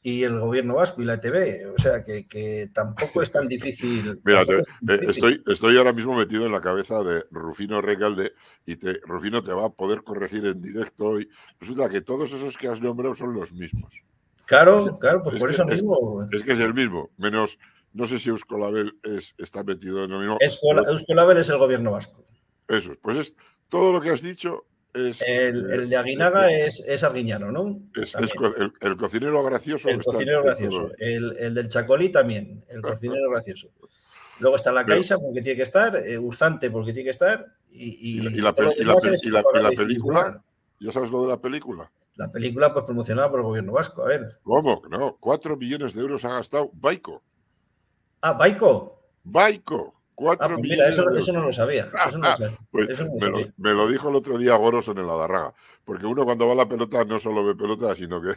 y el gobierno vasco y la ETV. O sea que, tampoco es tan difícil. Mira, eh, Estoy, estoy ahora mismo metido en la cabeza de Rufino Recalde y te, Rufino te va a poder corregir en directo hoy. Resulta que todos esos que has nombrado son los mismos. Claro, claro, pues por eso mismo. Es que es el mismo, menos, no sé si Euskolabel es, está metido en lo mismo. Euskolabel es el gobierno vasco. Eso, pues es todo lo que has dicho el, de Aguinaga es, es arguiñano, ¿no? Es, el, cocinero gracioso. El cocinero gracioso. El, del Chacolí también, el cocinero gracioso. Luego está la Caixa porque tiene que estar, eh, Urzante porque tiene que estar. Y, la, película, ¿ya sabes lo de la película? La película, pues promocionada por el gobierno vasco, a ver. ¿Cómo? No, cuatro millones de euros ha gastado Baico. Ah, Baico. Baico. Cuatro ah, pues mira, eso, no lo sabía. me, lo dijo el otro día Goros en el Adarraga. Porque uno cuando va a la pelota no solo ve pelota, sino que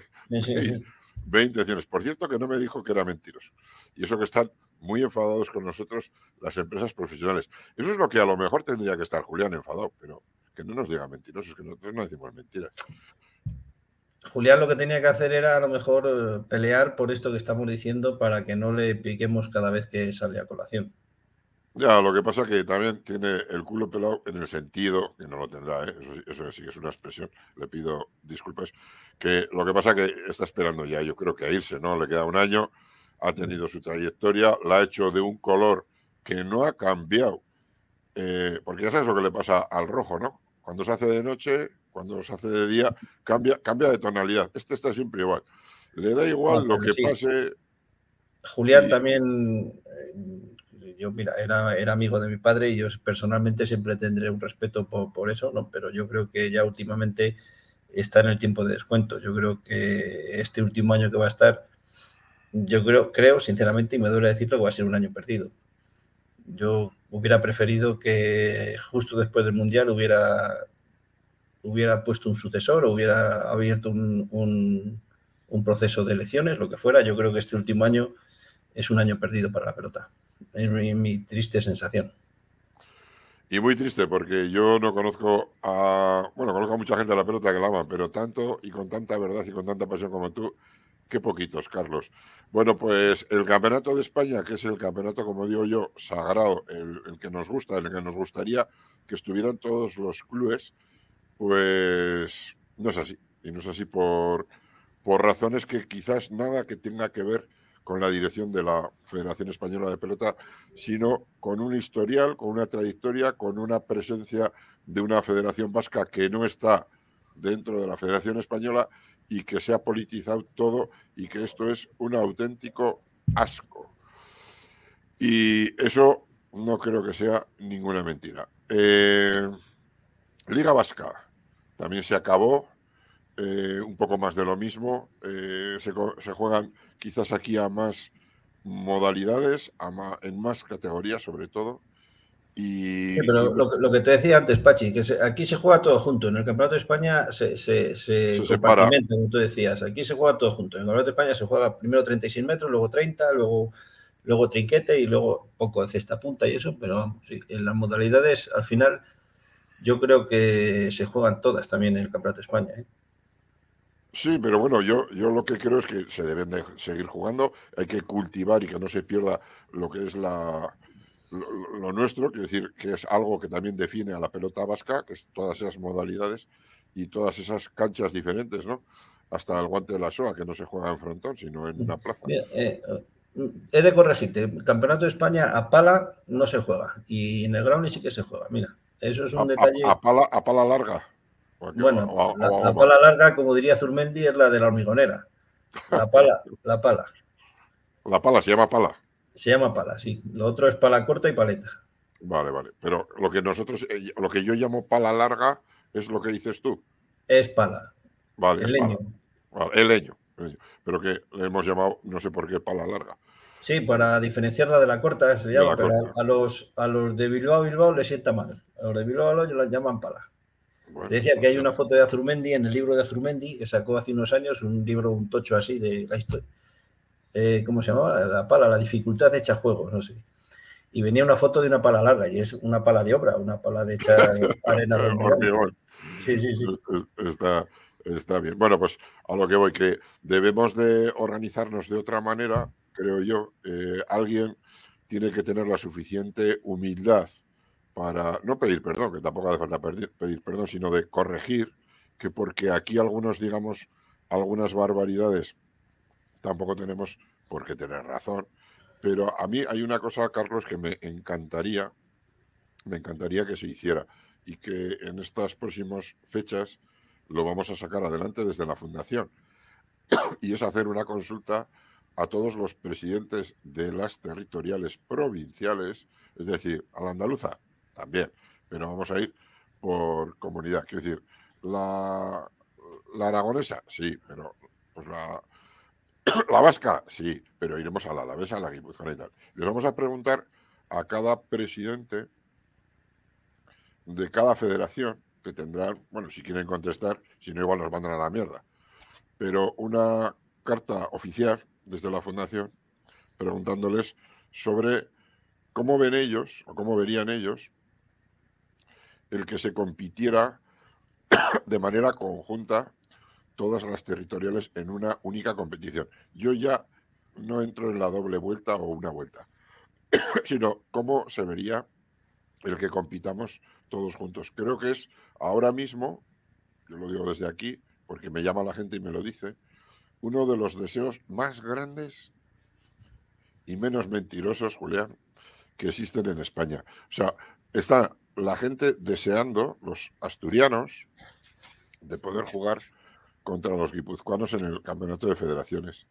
ve intenciones. Por cierto, que no me dijo que era mentiroso. Y eso que están muy enfadados con nosotros las empresas profesionales. Eso es lo que a lo mejor tendría que estar Julián enfadado, pero que no nos diga mentirosos, que nosotros no decimos mentiras. Julián lo que tenía que hacer era a lo mejor eh, pelear por esto que estamos diciendo para que no le piquemos cada vez que sale a colación. Ya, lo que pasa es que también tiene el culo pelado en el sentido, que no lo tendrá, ¿eh? eso, sí que es una expresión, le pido disculpas, que lo que pasa es que está esperando ya, yo creo que a irse, ¿no? Le queda un año, ha tenido su trayectoria, la ha hecho de un color que no ha cambiado, eh, porque ya sabes lo que le pasa al rojo, ¿no? Cuando se hace de noche, cuando se hace de día, cambia, cambia de tonalidad. Este está siempre igual. Le da igual lo que pase. Julián también yo, mira, era, era amigo de mi padre y yo personalmente siempre tendré un respeto por, eso, ¿no? Pero yo creo que ya últimamente está en el tiempo de descuento. Yo creo que este último año que va a estar, yo creo, creo sinceramente, y me duele decirlo, que va a ser un año perdido. Yo hubiera preferido que justo después del Mundial hubiera, hubiera puesto un sucesor, hubiera abierto un, un, proceso de elecciones, lo que fuera. Yo creo que este último año es un año perdido para la pelota. Es mi, triste sensación. Y muy triste porque yo no conozco a, bueno, conozco a mucha gente de la pelota que la ama, pero tanto y con tanta verdad y con tanta pasión como tú, qué poquitos, Carlos. Bueno, pues el Campeonato de España, que es el campeonato, como digo yo, sagrado, el, que nos gusta, el que nos gustaría que estuvieran todos los clubes, pues no es así. Y no es así por, por razones que quizás nada que tenga que ver con la dirección de la Federación Española de Pelota, sino con un historial, con una trayectoria, con una presencia de una federación vasca que no está dentro de la Federación Española y que se ha politizado todo y que esto es un auténtico asco. Y eso no creo que sea ninguna mentira. Eh, Liga Vasca también se acabó, eh, un poco más de lo mismo. Eh, se, juegan quizás aquí a más modalidades, a en más categorías sobre todo. Y, pero lo, que te decía antes, Pachi, que aquí se juega todo junto. En el Campeonato de España se, se, se, como tú decías. Aquí se juega todo junto. En el Campeonato de España se juega primero 36 metros, luego 30, luego, luego trinquete y luego poco de cesta punta y eso. Pero vamos, sí, en las modalidades, al final, yo creo que se juegan todas también en el Campeonato de España. ¿eh? Sí, pero bueno, yo, yo lo que creo es que se deben de seguir jugando, hay que cultivar y que no se pierda lo que es la, lo, nuestro, quiero decir, que es algo que también define a la pelota vasca, que es todas esas modalidades y todas esas canchas diferentes, ¿no? Hasta el guante de la SOA, que no se juega en frontón, sino en una plaza. Eh, he de corregirte, el Campeonato de España a pala no se juega y en el ground sí que se juega, mira, eso es un detalle... a, pala, a pala larga. Bueno, la, pala larga, como diría Zurmendi, es la de la hormigonera. La pala, la pala. La pala se llama pala. Se llama pala, sí. Lo otro es pala corta y paleta. Vale, vale. Pero lo que nosotros, eh, lo que yo llamo pala larga es lo que dices tú. Es pala. Vale, el leño. el leño. Pero que le hemos llamado, no sé por qué, pala larga. Sí, para diferenciarla de la corta se llama, pero a los, a los de Bilbao Bilbao le sienta mal. A los de Bilbao Bilbao la llaman pala decía que hay una foto de Azurmendi en el libro de Azurmendi que sacó hace unos años, un libro, un tocho así de la historia. Eh, ¿Cómo se llamaba? La pala, la dificultad de echar juegos, no sé. Y venía una foto de una pala larga y es una pala de obra, una pala de echar arena. sí, sí, sí. Está, está bien. Bueno, pues a lo que voy, que debemos de organizarnos de otra manera, creo yo. Eh, alguien tiene que tener la suficiente humildad para no pedir perdón, que tampoco hace falta pedir, perdón, sino de corregir, que porque aquí algunos digamos algunas barbaridades, tampoco tenemos por qué tener razón. Pero a mí hay una cosa, Carlos, que me encantaría, me encantaría que se hiciera y que en estas próximas fechas lo vamos a sacar adelante desde la Fundación. y es hacer una consulta a todos los presidentes de las territoriales provinciales, es decir, a la andaluza también, pero vamos a ir por comunidad. Quiero decir, la, aragonesa, sí, pero pues la, la vasca, sí, pero iremos a la alavesa, a la guipuzcoana y tal. Les vamos a preguntar a cada presidente de cada federación, que tendrán, bueno, si quieren contestar, si no, igual nos mandan a la mierda, pero una carta oficial desde la Fundación preguntándoles sobre cómo ven ellos o cómo verían ellos el que se compitiera de manera conjunta todas las territoriales en una única competición. Yo ya no entro en la doble vuelta o una vuelta, sino cómo se vería el que compitamos todos juntos. Creo que es ahora mismo, yo lo digo desde aquí, porque me llama la gente y me lo dice, uno de los deseos más grandes y menos mentirosos, Julián, que existen en España. O sea, está la gente deseando, los asturianos, de poder jugar contra los guipuzcoanos en el campeonato de federaciones.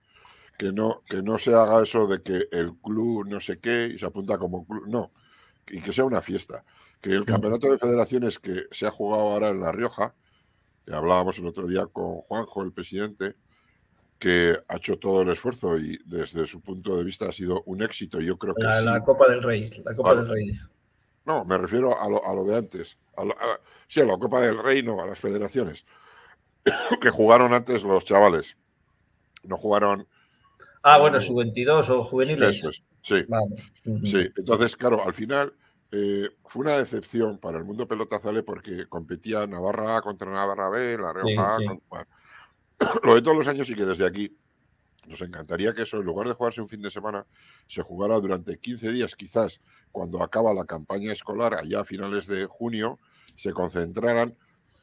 Que no, que no se haga eso de que el club no sé qué y se apunta como club. No, y que sea una fiesta. Que el campeonato de federaciones que se ha jugado ahora en La Rioja, que hablábamos el otro día con Juanjo, el presidente, que ha hecho todo el esfuerzo y desde su punto de vista ha sido un éxito. Yo creo que la, la Copa del Rey, la Copa del Rey. No, me refiero a lo, a lo de antes. A sí, a la Copa del Rey, no, a las federaciones. que jugaron antes los chavales. No jugaron. Ah, bueno, su 22 o juveniles. Eso es, sí. Sí, entonces, claro, al final eh, fue una decepción para el mundo pelotazale porque competía Navarra A contra Navarra B, La Rioja A. Lo de todos los años y que desde aquí nos encantaría que eso, en lugar de jugarse un fin de semana, se jugara durante 15 días, quizás cuando acaba la campaña escolar, allá a finales de junio, se concentraran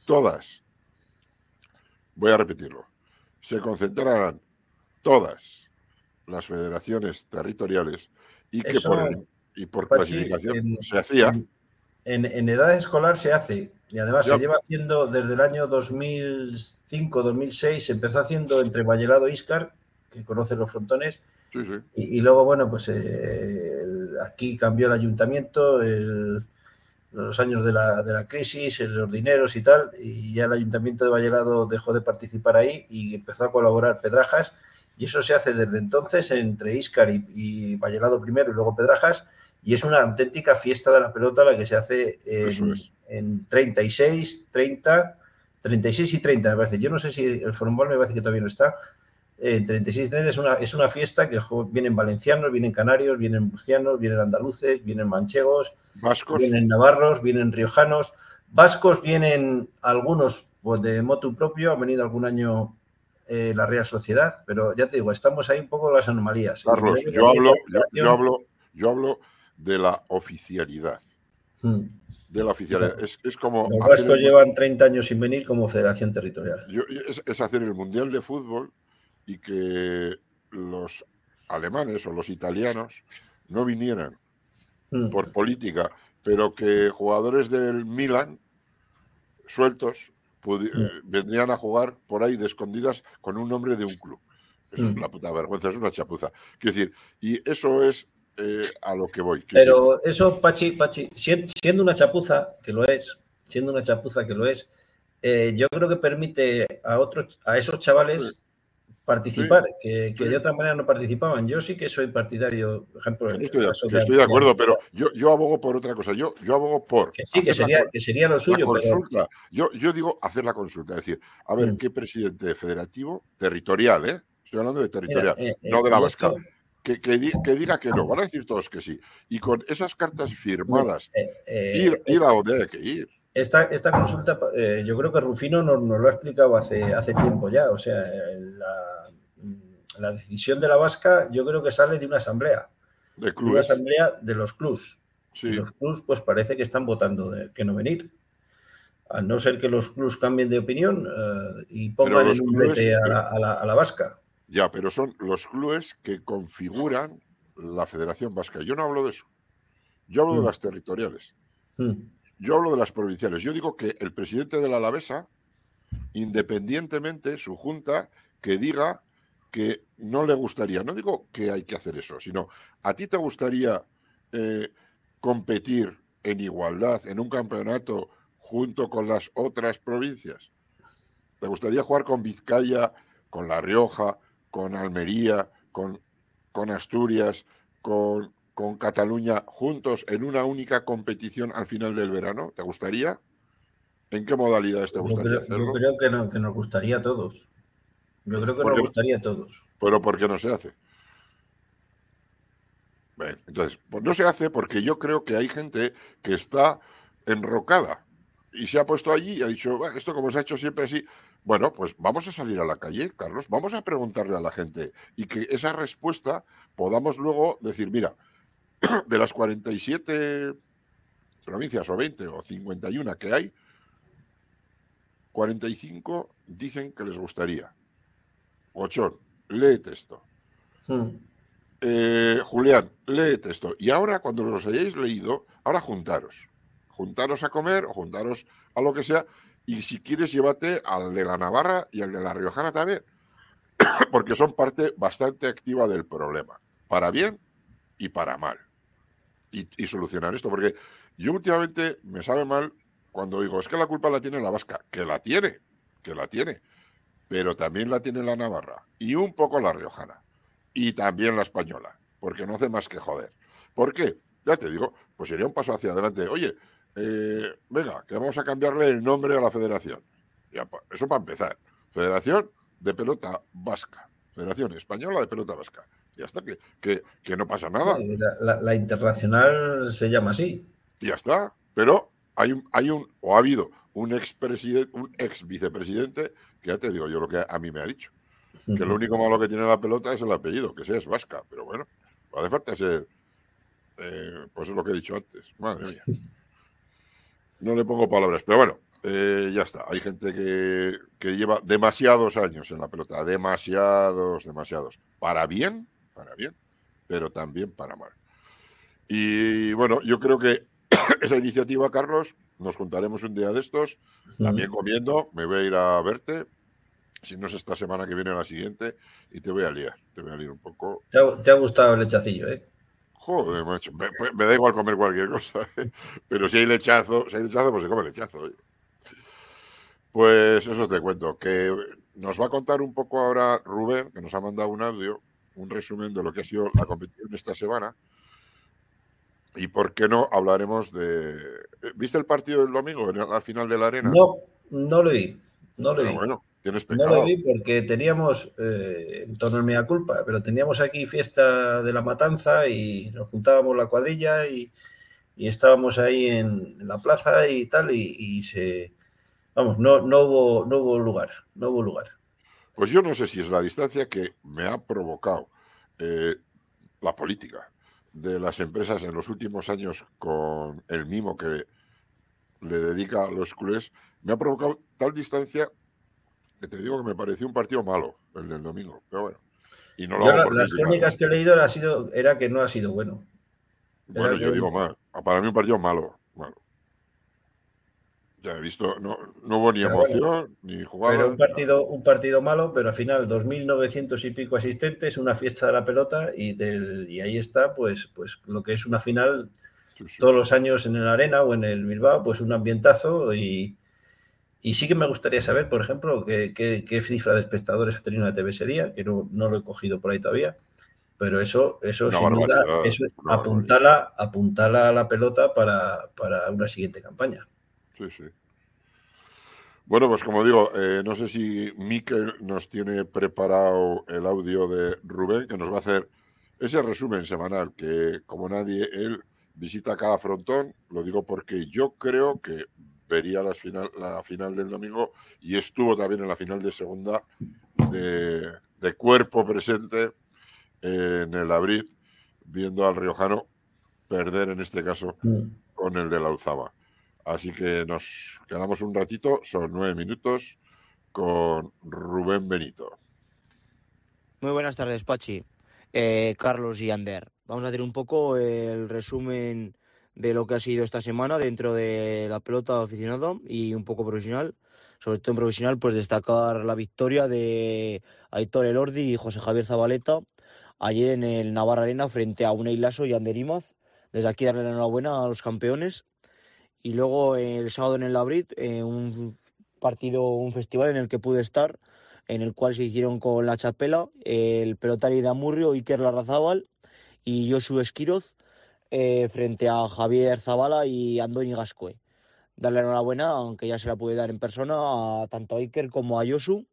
todas. Voy a repetirlo, se concentraran todas las federaciones territoriales y que por, y por clasificación se hacía. En, edad escolar se hace, y además se lleva haciendo desde el año 2005-2006, se empezó haciendo entre Vallelado e Iscar, que conocen los frontones, Y, luego, bueno, pues eh, aquí cambió el ayuntamiento, el, los años de la, de la, crisis, los dineros y tal, y ya el Ayuntamiento de Vallerado dejó de participar ahí y empezó a colaborar Pedrajas, y eso se hace desde entonces entre Iscar y, y Vallerado primero y luego Pedrajas, y es una auténtica fiesta de la pelota la que se hace en, en 36, 30, 36 y 30, me parece. Yo no sé si el Forumbol me parece que todavía no está, en 36 30 es una, es una fiesta que vienen valencianos, vienen canarios, vienen murcianos, vienen andaluces, vienen manchegos, vascos, vienen navarros, vienen riojanos, vascos vienen algunos pues, de motu propio, han venido algún año eh, la Real Sociedad, pero ya te digo, estamos ahí un poco las anomalías. Carlos, yo hablo, yo, hablo, yo hablo de la oficialidad. Hmm. De la oficialidad. Es, es, como. Los vascos llevan 30 años sin venir como federación territorial. es hacer el Mundial de Fútbol y que los alemanes o los italianos no vinieran mm. por política, pero que jugadores del Milan sueltos mm. vendrían a jugar por ahí de escondidas con un nombre de un club. Eso es mm. la puta vergüenza, es una chapuza. Quiero decir, y eso es eh, a lo que voy. Pero eso, Pachi, Pachi, siendo una chapuza, que lo es, siendo una chapuza que lo es, eh, yo creo que permite a otros, a esos chavales participar, que, de otra manera no participaban. Yo sí que soy partidario, por ejemplo. estoy, de, acuerdo, pero yo, yo abogo por otra cosa. Yo, yo abogo por. Que sí, que sería, que sería lo suyo. Consulta. Yo, yo digo hacer la consulta, es decir, a ver, mm. ¿qué presidente federativo, territorial, eh? Estoy hablando de territorial, eh, no de la vasca. Que, que, diga que no, van a decir todos que sí. Y con esas cartas firmadas, eh, ir, ir a donde hay que ir. Esta, esta consulta, eh, yo creo que Rufino nos, lo ha explicado hace, hace tiempo ya. O sea, la, la, decisión de la vasca yo creo que sale de una asamblea. De clubes. Una asamblea de los clubs. Los clubs pues parece que están votando de, que no venir. A no ser que los clubs cambien de opinión eh, y pongan en un a la, a, la, vasca. Ya, pero son los clubes que configuran la Federación Vasca. Yo no hablo de eso. Yo hablo de mm. las territoriales. Mm. Yo hablo de las provinciales. Yo digo que el presidente de la Alavesa, independientemente, su junta, que diga que no le gustaría, no digo que hay que hacer eso, sino a ti te gustaría eh, competir en igualdad en un campeonato junto con las otras provincias? ¿Te gustaría jugar con Vizcaya, con La Rioja, con Almería, con, con Asturias, con, con Cataluña juntos en una única competición al final del verano? ¿Te gustaría? ¿En qué modalidades te gustaría yo creo, Yo creo que, que nos gustaría a todos. Yo creo que nos gustaría a todos. Pero ¿por qué no se hace? Bueno, entonces, pues no se hace porque yo creo que hay gente que está enrocada y se ha puesto allí y ha dicho, esto como se ha hecho siempre así. Bueno, pues vamos a salir a la calle, Carlos, vamos a preguntarle a la gente y que esa respuesta podamos luego decir, mira, de las 47 provincias o 20 o 51 que hay, 45 dicen que les gustaría. Ochón, lee texto. Hmm. Eh, Julián, lee texto. Y ahora, cuando los hayáis leído, ahora juntaros. Juntaros a comer o juntaros a lo que sea. Y si quieres, llévate al de la Navarra y al de la Riojana también. Porque son parte bastante activa del problema. Para bien y para mal. Y, y solucionar esto. Porque yo últimamente me sabe mal cuando digo, es que la culpa la tiene la vasca. Que la tiene, que la tiene pero también la tiene la Navarra y un poco la Riojana y también la Española, porque no hace más que joder. ¿Por qué? Ya te digo, pues sería un paso hacia adelante. Oye, eh, venga, que vamos a cambiarle el nombre a la federación. eso para empezar. Federación de Pelota Vasca. Federación Española de Pelota Vasca. Ya está, que, que, no pasa nada. La, internacional se llama así. Ya está. Pero hay un, hay un, o ha habido un ex, un ex vicepresidente que ya te digo yo lo que a mí me ha dicho. Que lo único malo que tiene la pelota es el apellido, que sea es vasca, pero bueno, hace falta ser. Eh, pues es lo que he dicho antes. Madre mía. No le pongo palabras, pero bueno, eh, ya está. Hay gente que, que, lleva demasiados años en la pelota, demasiados, demasiados. Para bien, para bien, pero también para mal. Y bueno, yo creo que esa iniciativa, Carlos, nos juntaremos un día de estos, también comiendo, me voy a ir a verte, si no es esta semana que viene la siguiente, y te voy a liar, te voy a liar un poco. Te ha, gustado el lechacillo, ¿eh? Joder, macho, me, da igual comer cualquier cosa, ¿eh? pero si hay lechazo, si hay lechazo, pues se come lechazo. Pues eso te cuento, que nos va a contar un poco ahora Rubén, que nos ha mandado un audio, un resumen de lo que ha sido la competición esta semana. Y por qué no hablaremos de. ¿Viste el partido del domingo al final de la arena? No, no lo vi. No lo vi. Bueno, tienes No lo vi porque teníamos, eh, en torno a mi culpa, pero teníamos aquí fiesta de la matanza y nos juntábamos la cuadrilla y, estábamos ahí en, la plaza y tal, y, se. Vamos, no, no, hubo, no hubo lugar. No hubo lugar. Pues yo no sé si es la distancia que me ha provocado eh, la política de las empresas en los últimos años con el mimo que le dedica a los culés, me ha provocado tal distancia te digo que me pareció un partido malo el del domingo. Pero bueno. Y no lo las crónicas que he leído era, sido, era que no ha sido bueno. Bueno, yo digo mal. Para mí un partido malo. Malo. Ya he visto, no, no hubo ni emoción, ni jugada. un partido, un partido malo, pero al final 2.900 y pico asistentes, una fiesta de la pelota y, del, y ahí está, pues, pues lo que es una final todos los años en el Arena o en el Bilbao, pues un ambientazo y, y sí que me gustaría saber, por ejemplo, qué, qué, cifra de espectadores ha tenido la TV ese día, que no, no, lo he cogido por ahí todavía, pero eso, eso sin duda, eso, apuntala, apuntala a la pelota para, para una siguiente campaña. Sí, sí. Bueno, pues como digo, eh, no sé si Miquel nos tiene preparado el audio de Rubén, que nos va a hacer ese resumen semanal, que como nadie, él visita cada frontón, lo digo porque yo creo que vería la final, la final del domingo y estuvo también en la final de segunda de, cuerpo presente en el Abrid, viendo al Riojano perder en este caso mm. con el de la Alzaba. Así que nos quedamos un ratito, son nueve minutos, con Rubén Benito. Muy buenas tardes, Pachi, eh, Carlos y Ander. Vamos a hacer un poco el resumen de lo que ha sido esta semana dentro de la pelota aficionado y un poco profesional. sobre todo en profesional, pues destacar la victoria de Aitor Elordi y José Javier Zabaleta ayer en el Navarra Arena frente a Unai Lasso y Ander Imaz. Desde aquí darle la enhorabuena a los campeones. Y luego el sábado en el Labrit, eh, un partido, un festival en el que pude estar, en el cual se hicieron con la chapela el pelotari de Amurrio, Iker Larrazábal y Josu Esquiroz eh, frente a Javier Zavala y Andoni Gascue. Darle enhorabuena, aunque ya se la pude dar en persona, a tanto a Iker como a Josu.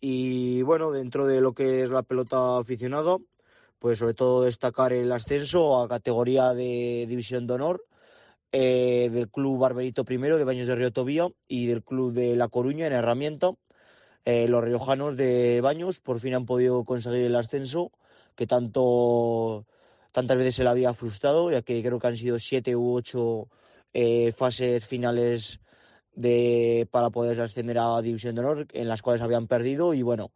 Y bueno, dentro de lo que es la pelota aficionada, pues sobre todo destacar el ascenso a categoría de División de Honor eh, del Club Barberito I de Baños de Río Tobía y del Club de La Coruña en herramienta. Eh, los riojanos de Baños por fin han podido conseguir el ascenso que tanto tantas veces se le había frustrado, ya que creo que han sido siete u ocho eh, fases finales de, para poder ascender a División de Honor, en las cuales habían perdido. Y bueno,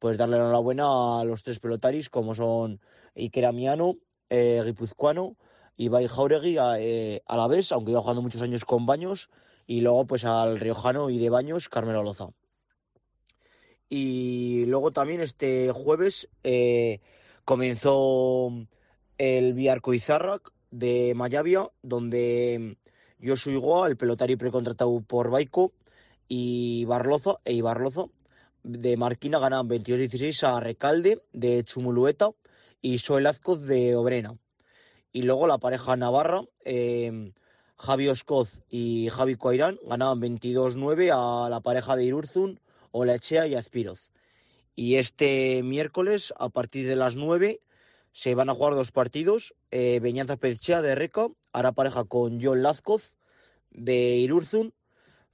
pues darle la enhorabuena a los tres pelotaris, como son Iker Amiano, eh, Guipuzcoano Ibai Jauregui a, a, la vez, aunque iba jugando muchos años con Baños, y luego pues al Riojano y de Baños, Carmelo Loza. Y luego también este jueves eh, comenzó el Viarco Izarrac de Mayavia, donde yo soy igual, el pelotari precontratado por Baico y Barloza e Ibarloza de Marquina ganan 22-16 a Recalde de Chumulueta y Soel Azcoz de Obrena. Y luego la pareja Navarra, em, Javi Oscoz y Javi Coairán ganaban 22-9 a la pareja de Irurzun, Olachea y Azpiroz. Y este miércoles, a partir de las 9, se van a jugar dos partidos. Eh, Beñanza Pezchea de Reca hará pareja con John Lazcoz de Irurzun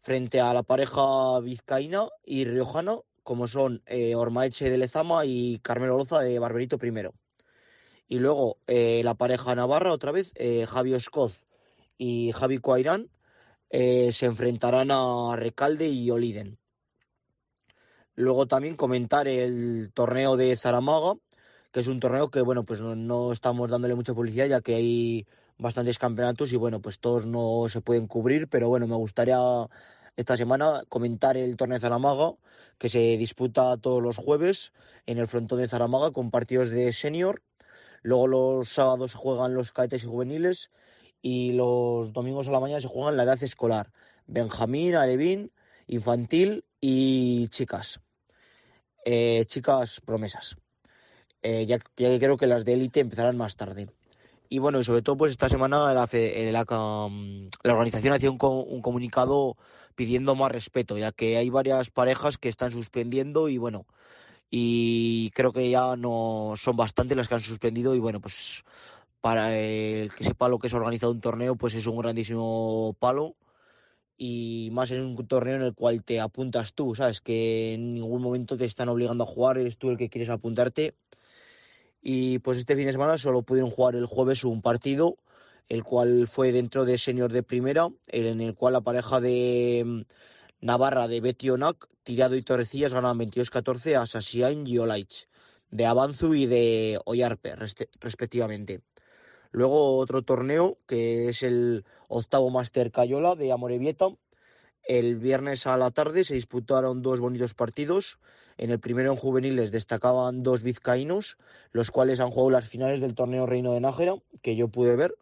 frente a la pareja vizcaína y riojana, como son eh, Ormaeche de Lezama y Carmelo Loza de Barberito primero. Y luego eh, la pareja navarra, otra vez, eh, Javi Oscoz y Javi Coairán, eh, se enfrentarán a Recalde y Oliden. Luego también comentar el torneo de Zaramaga, que es un torneo que, bueno, pues no, estamos dándole mucha publicidad, ya que hay bastantes campeonatos y, bueno, pues todos no se pueden cubrir, pero bueno, me gustaría esta semana comentar el torneo de Zaramaga, que se disputa todos los jueves en el frontón de Zaramaga con partidos de senior Luego los sábados se juegan los cadetes y juveniles y los domingos a la mañana se juegan la edad escolar. Benjamín, Alevín, infantil y chicas. Eh, chicas promesas. Eh, ya, que creo que las de élite empezarán más tarde. Y bueno, y sobre todo, pues esta semana la, la, organización ha un, un, comunicado pidiendo más respeto, ya que hay varias parejas que están suspendiendo y bueno, y creo que ya no son bastantes las que han suspendido y bueno, pues para el que sepa lo que es organizado un torneo, pues es un grandísimo palo y más en un torneo en el cual te apuntas tú, ¿sabes? Que en ningún momento te están obligando a jugar, eres tú el que quieres apuntarte. Y pues este fin de semana solo pudieron jugar el jueves un partido, el cual fue dentro de senior de primera, en el cual la pareja de Navarra de Betionac, Tirado y Torrecillas ganaban 22-14 a Sasiain y Olaich, de Avanzu y de Oyarpe, respectivamente. Luego otro torneo que es el octavo Master Cayola de Amorebieta. El viernes a la tarde se disputaron dos bonitos partidos. En el primero en juveniles destacaban dos vizcaínos, los cuales han jugado las finales del torneo Reino de Nájera, que yo pude ver.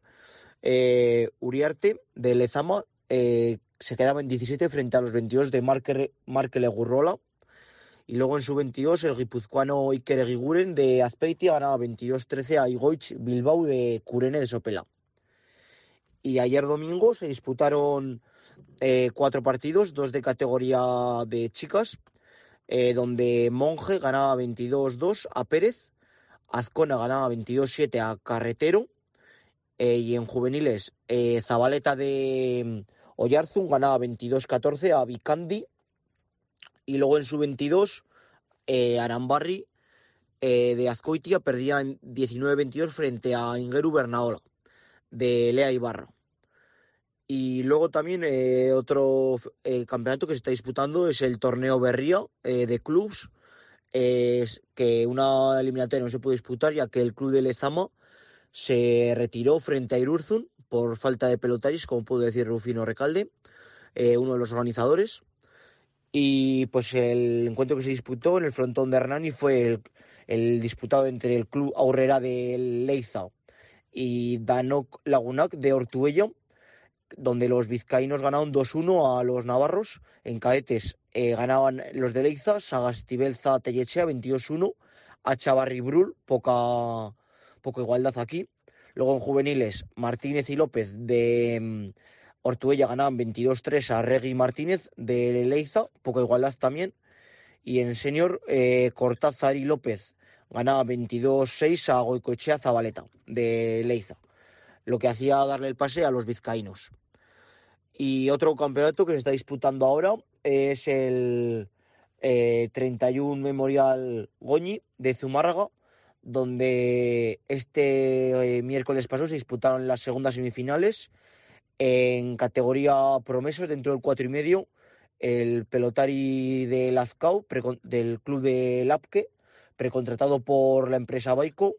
Eh, Uriarte de Lezama, eh, se quedaba en 17 frente a los 22 de Markele Gurrola. Y luego en su 22 el guipuzcoano Iker Egiguren de Azpeitia ganaba 22-13 a Igoich Bilbao de Curene de Sopela. Y ayer domingo se disputaron eh, cuatro partidos, dos de categoría de chicas, eh, donde Monje ganaba 22-2 a Pérez, Azcona ganaba 22-7 a Carretero, eh, y en juveniles Zabaleta de Oyarzun ganaba 22-14 a Vicandi. Y luego en su 22, eh, Arambarri eh, de Azcoitia perdía 19-22 frente a Ingeru Bernaola de Lea Ibarra. Y luego también eh, otro campeonato que se está disputando es el torneo Berría de clubs, que una eliminatoria no se puede disputar ya que el club de Lezama se retiró frente a Irurzun por falta de pelotaris, como puede decir Rufino Recalde, eh, uno de los organizadores. Y pues el encuentro que se disputó en el frontón de Hernani fue el, disputado entre el club Aurrera de Leiza y Danok Lagunac de Ortuello, donde los vizcaínos ganaron 2-1 a los navarros. En cadetes eh, ganaban los de Leiza, Sagastibelza Tellechea 22-1, a Chavarribrul, poca, poca igualdad aquí. Luego en juveniles, Martínez y López de mm, Ortuella ganaban 22-3 a Regui Martínez de Leiza, poca igualdad también. Y en senior, eh, Cortázar y López ganaban 22-6 a Goicoechea Zabaleta de Leiza, lo que hacía darle el pase a los vizcaínos. Y otro campeonato que se está disputando ahora es el 31 eh, Memorial Goñi de Zumárraga, donde este eh, miércoles pasado se disputaron las segundas semifinales en categoría promesas dentro del cuatro y medio, el pelotari de Lazcao, del club de Lapque, precontratado por la empresa Baico,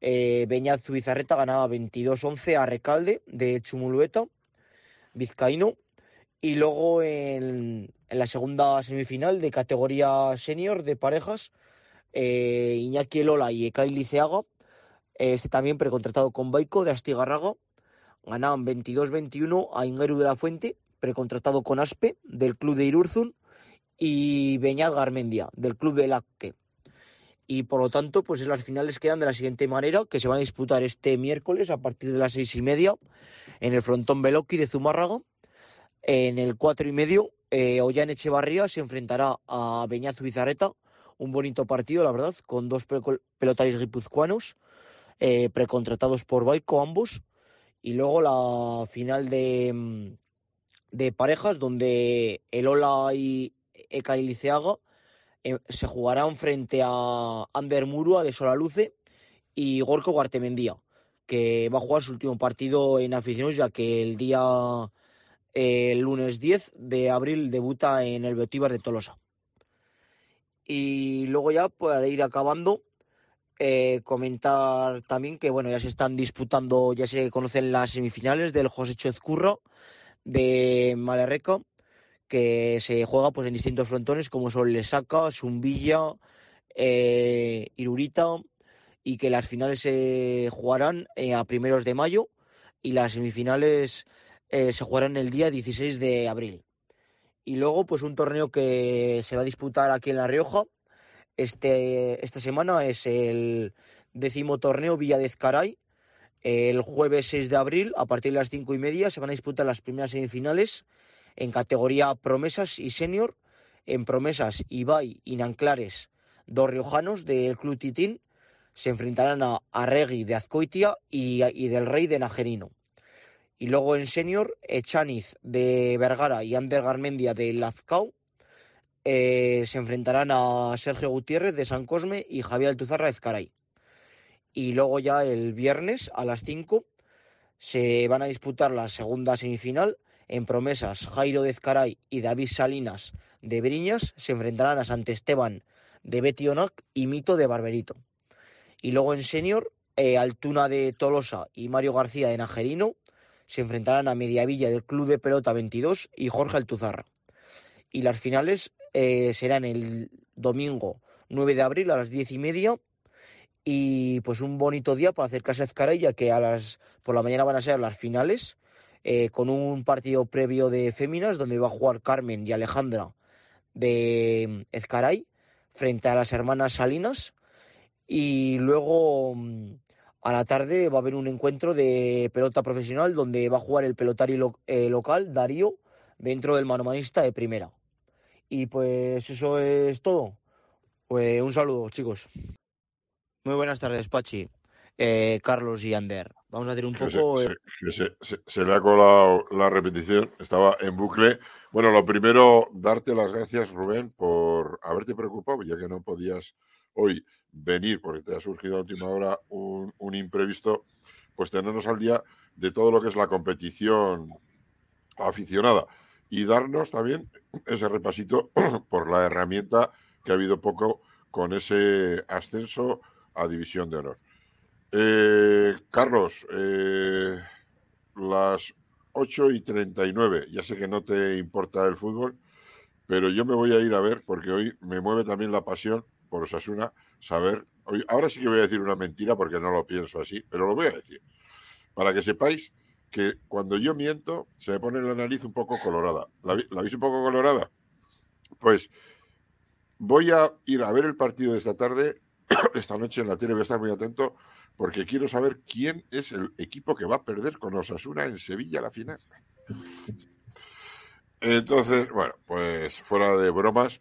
eh, Beñaz Zubizarreta ganaba 22-11 a Recalde de Chumulueta, vizcaíno. Y luego en, la segunda semifinal de categoría senior de parejas, eh, Iñaki Elola y Ekai Liceaga, este también precontratado con Baico de Astigarraga, ganaban 22-21 a Ingeru de la Fuente, precontratado con Aspe, del club de Irurzun, y Beñat Garmendia, del club de Laque. Y por lo tanto, pues las finales quedan de la siguiente manera, que se van a disputar este miércoles a partir de las seis y media en el frontón Beloki de Zumárraga. En el cuatro y medio, eh, Ollán Echevarría se enfrentará a Beñat Bizarreta, un bonito partido, la verdad, con dos pelotaris guipuzcoanos, eh, precontratados por Baico ambos, y luego la final de, mm, de parejas, donde el Ola y Eka Liceaga eh, se jugarán frente a Ander Murua de Solaluce y Gorko Guartemendía, que va a jugar su último partido en aficionados, ya que el día el lunes 10 de abril debuta en el Beotíbar de Tolosa. Y luego ya, para ir acabando, eh, comentar también que bueno, ya se están disputando, ya se conocen las semifinales del José Chozcurro de Malerreca, que se juega pues en distintos frontones como son Lesaca, Zumbilla, eh, Irurita, y que las finales se jugarán eh, a primeros de mayo y las semifinales se jugarán el día 16 de abril. Y luego, pues un torneo que se va a disputar aquí en La Rioja, este, esta semana es el décimo torneo Villa de Ezcaray. El jueves 6 de abril, a partir de las cinco y media, se van a disputar las primeras semifinales en categoría promesas y senior. En promesas, Ibai y Nanclares, dos riojanos del Club Titín, se enfrentarán a Arregui de Azcoitia y, y, del Rey de Najerino. Y luego en senior, Echaniz de Vergara y Ander Garmendia de Lazcao eh, se enfrentarán a Sergio Gutiérrez de San Cosme y Javier Altuzarra de Ezcaray. Y luego ya el viernes a las 5 se van a disputar la segunda semifinal. En promesas, Jairo de Ezcaray y David Salinas de Briñas se enfrentarán a Sant Esteban de Betionac y Mito de Barberito. Y luego en senior, eh, Altuna de Tolosa y Mario García de Najerino se enfrentarán a Mediavilla del Club de Pelota 22 y Jorge Altuzarra. Y las finales eh, serán el domingo 9 de abril a las diez y media. Y pues un bonito día para acercarse a Ezcaray, ya que a las, por la mañana van a ser las finales, eh, con un partido previo de féminas, donde va a jugar Carmen y Alejandra de Ezcaray, frente a las hermanas Salinas. Y luego mm, a la tarde va a haber un encuentro de pelota profesional donde va a jugar el pelotario eh, local, Darío, dentro del manomanista de primera. Y pues eso es todo. Pues un saludo, chicos. Muy buenas tardes, Pachi, eh, Carlos y Ander. Vamos a hacer un poco. Se, le ha colado la repetición, estaba en bucle. Bueno, lo primero, darte las gracias, Rubén, por haberte preocupado, ya que no podías hoy venir, porque te ha surgido a última hora un, un imprevisto, pues tenernos al día de todo lo que es la competición aficionada y darnos también ese repasito por la herramienta que ha habido poco con ese ascenso a División de Honor. Eh, Carlos, eh, las 8 y 39, ya sé que no te importa el fútbol, pero yo me voy a ir a ver porque hoy me mueve también la pasión por Osasuna saber. Ahora sí que voy a decir una mentira porque no lo pienso así, pero lo voy a decir. Para que sepáis que cuando yo miento se me pone la nariz un poco colorada. ¿La, ¿la veis un poco colorada? Pues voy a ir a ver el partido de esta tarde, esta noche en la tele voy a estar muy atento porque quiero saber quién es el equipo que va a perder con Osasuna en Sevilla la final. Entonces, bueno, pues fuera de bromas,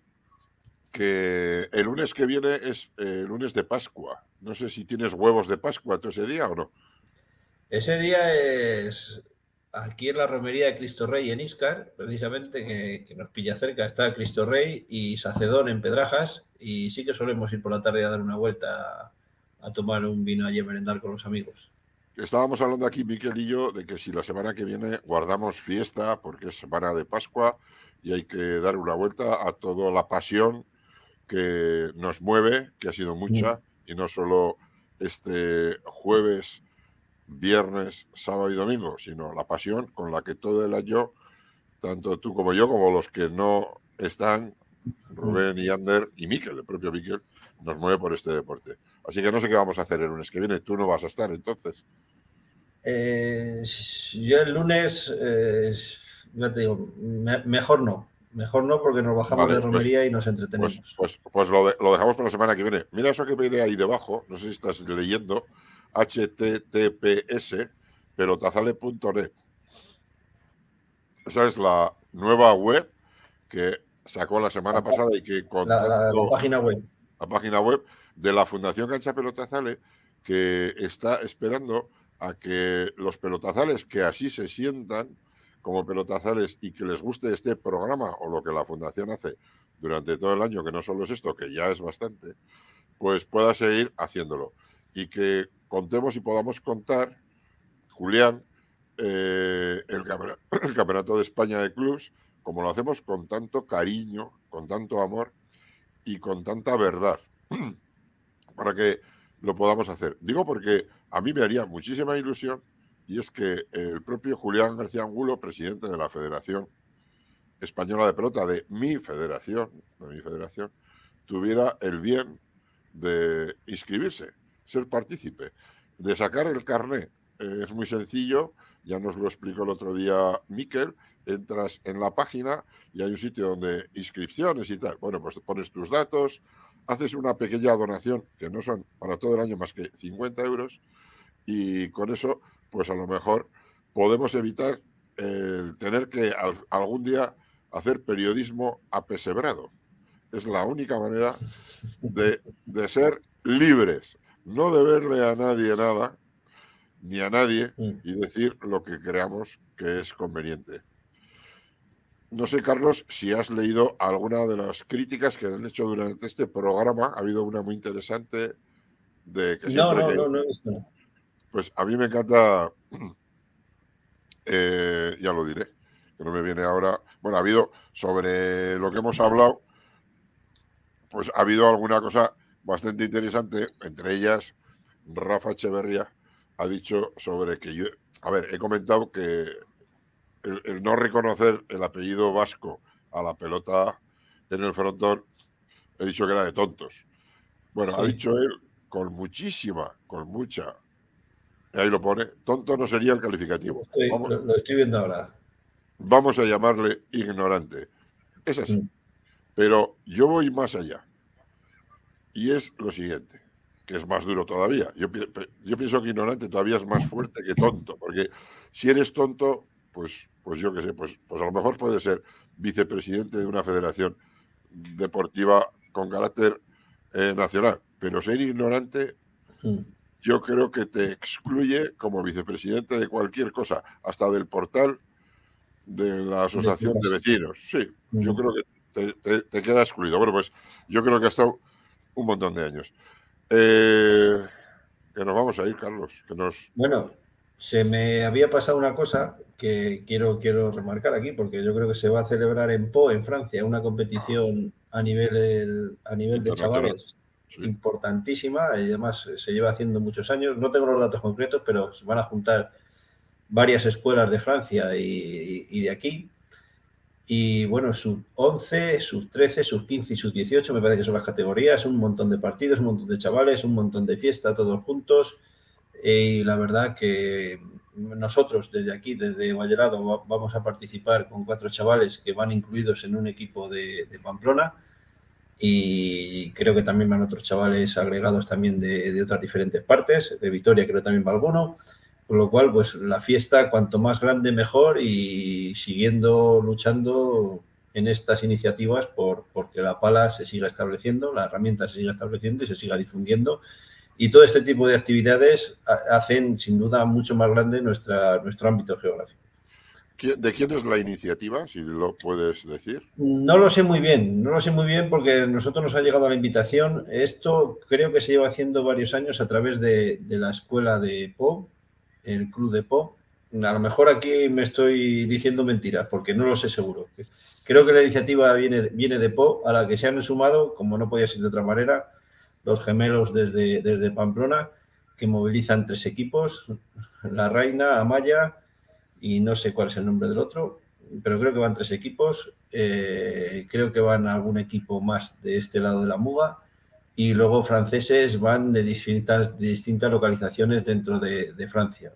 que el lunes que viene es el lunes de Pascua. No sé si tienes huevos de Pascua todo ese día o no. Ese día es aquí en la romería de Cristo Rey en Iscar, precisamente, que, nos pilla cerca, está Cristo Rey y Sacedón en Pedrajas, y sí que solemos ir por la tarde a dar una vuelta a, tomar un vino allí a merendar con los amigos. Estábamos hablando aquí, Miquel y yo, de que si la semana que viene guardamos fiesta, porque es semana de Pascua, y hay que dar una vuelta a toda la pasión que nos mueve, que ha sido mucha, y no solo este jueves, viernes, sábado y domingo, sino la pasión con la que todo el año, tanto tú como yo, como los que no están, Rubén y Ander y Miquel, el propio Miquel, nos mueve por este deporte. Así que no sé qué vamos a hacer el lunes que viene. Tú no vas a estar entonces. Eh, yo el lunes, eh, ya te digo, mejor no. Mejor no porque nos bajamos de pues, romería y nos entretenemos. Pues, pues, pues lo, lo, dejamos para la semana que viene. Mira eso que viene ahí debajo, no sé si estás leyendo, https pelotazale.net. Esa es la nueva web que sacó la semana pasada y que la, la, página web. La página web de la Fundación Cancha Pelotazale que está esperando a que los pelotazales que así se sientan como pelotazales y que les guste este programa o lo que la fundación hace durante todo el año, que no solo es esto, que ya es bastante, pues pueda seguir haciéndolo. Y que contemos y podamos contar, Julián, eh, el, el Campeonato de España de Clubs, como lo hacemos con tanto cariño, con tanto amor y con tanta verdad, para que lo podamos hacer. Digo porque a mí me haría muchísima ilusión y es que el propio Julián García Angulo, presidente de la Federación Española de Pelota, de mi federación, de mi federación, tuviera el bien de inscribirse, ser partícipe, de sacar el carné. es muy sencillo, ya nos lo explicó el otro día Miquel, entras en la página y hay un sitio donde inscripciones y tal. Bueno, pues pones tus datos, haces una pequeña donación, que no son para todo el año más que 50 euros, y con eso, pues a lo mejor podemos evitar el tener que algún día hacer periodismo apesebrado. Es la única manera de, de ser libres, no deberle a nadie nada, ni a nadie, mm. y decir lo que creamos que es conveniente. No sé, Carlos, si has leído alguna de las críticas que han hecho durante este programa. Ha habido una muy interesante de que no, no, no, no he visto. Pues a mí me encanta, eh, ya lo diré, que no me viene ahora. Bueno, ha habido sobre lo que hemos hablado, pues ha habido alguna cosa bastante interesante, entre ellas Rafa Echeverría ha dicho sobre que yo, a ver, he comentado que el, no reconocer el apellido vasco a la pelota en el frontón, he dicho que era de tontos. Bueno, ha dicho él con muchísima, con mucha, ahí lo pone, tonto no sería el calificativo. lo, estoy viendo ahora. Vamos a llamarle ignorante. Es así. Mm. Pero yo voy más allá. Y es lo siguiente, que es más duro todavía. Yo, yo pienso que ignorante todavía es más fuerte que tonto, porque si eres tonto, pues, pues yo qué sé, pues, pues a lo mejor puede ser vicepresidente de una federación deportiva con carácter eh, nacional, pero ser ignorante yo creo que te excluye como vicepresidente de cualquier cosa, hasta del portal de la asociación de vecinos. Sí, yo creo que te, te, queda excluido. Bueno, pues yo creo que ha estado un montón de años. Eh, que nos vamos a ir, Carlos. Que nos... Bueno, se me había pasado una cosa que quiero, quiero remarcar aquí, porque yo creo que se va a celebrar en Po, en Francia, una competición a nivel, a nivel de chavales importantísima y además se lleva haciendo muchos años. No tengo los datos concretos, pero se van a juntar varias escuelas de Francia y, de aquí. Y bueno, sub 11, sub 13, sub 15 y sub 18, me parece que son las categorías, un montón de partidos, un montón de chavales, un montón de fiesta, todos juntos. Y la verdad que nosotros desde aquí, desde Vallerado, vamos a participar con cuatro chavales que van incluidos en un equipo de, Pamplona y creo que también van otros chavales agregados también de, otras diferentes partes, de Vitoria creo también va alguno, con lo cual, pues la fiesta, cuanto más grande, mejor y siguiendo luchando en estas iniciativas por porque la pala se siga estableciendo, la herramienta se siga estableciendo y se siga difundiendo. Y todo este tipo de actividades hacen, sin duda, mucho más grande nuestra, nuestro ámbito geográfico. ¿De quién es la iniciativa, si lo puedes decir? No lo sé muy bien, no lo sé muy bien porque nosotros nos ha llegado la invitación. Esto creo que se lleva haciendo varios años a través de, de la escuela de POB, el Club de Po. A lo mejor aquí me estoy diciendo mentiras, porque no lo sé seguro. Creo que la iniciativa viene, viene de Po, a la que se han sumado, como no podía ser de otra manera, los gemelos desde, desde Pamplona, que movilizan tres equipos, la Reina, Amaya y no sé cuál es el nombre del otro, pero creo que van tres equipos. Eh, creo que van algún equipo más de este lado de la Muga y luego franceses van de distintas, distintas localizaciones dentro de, Francia.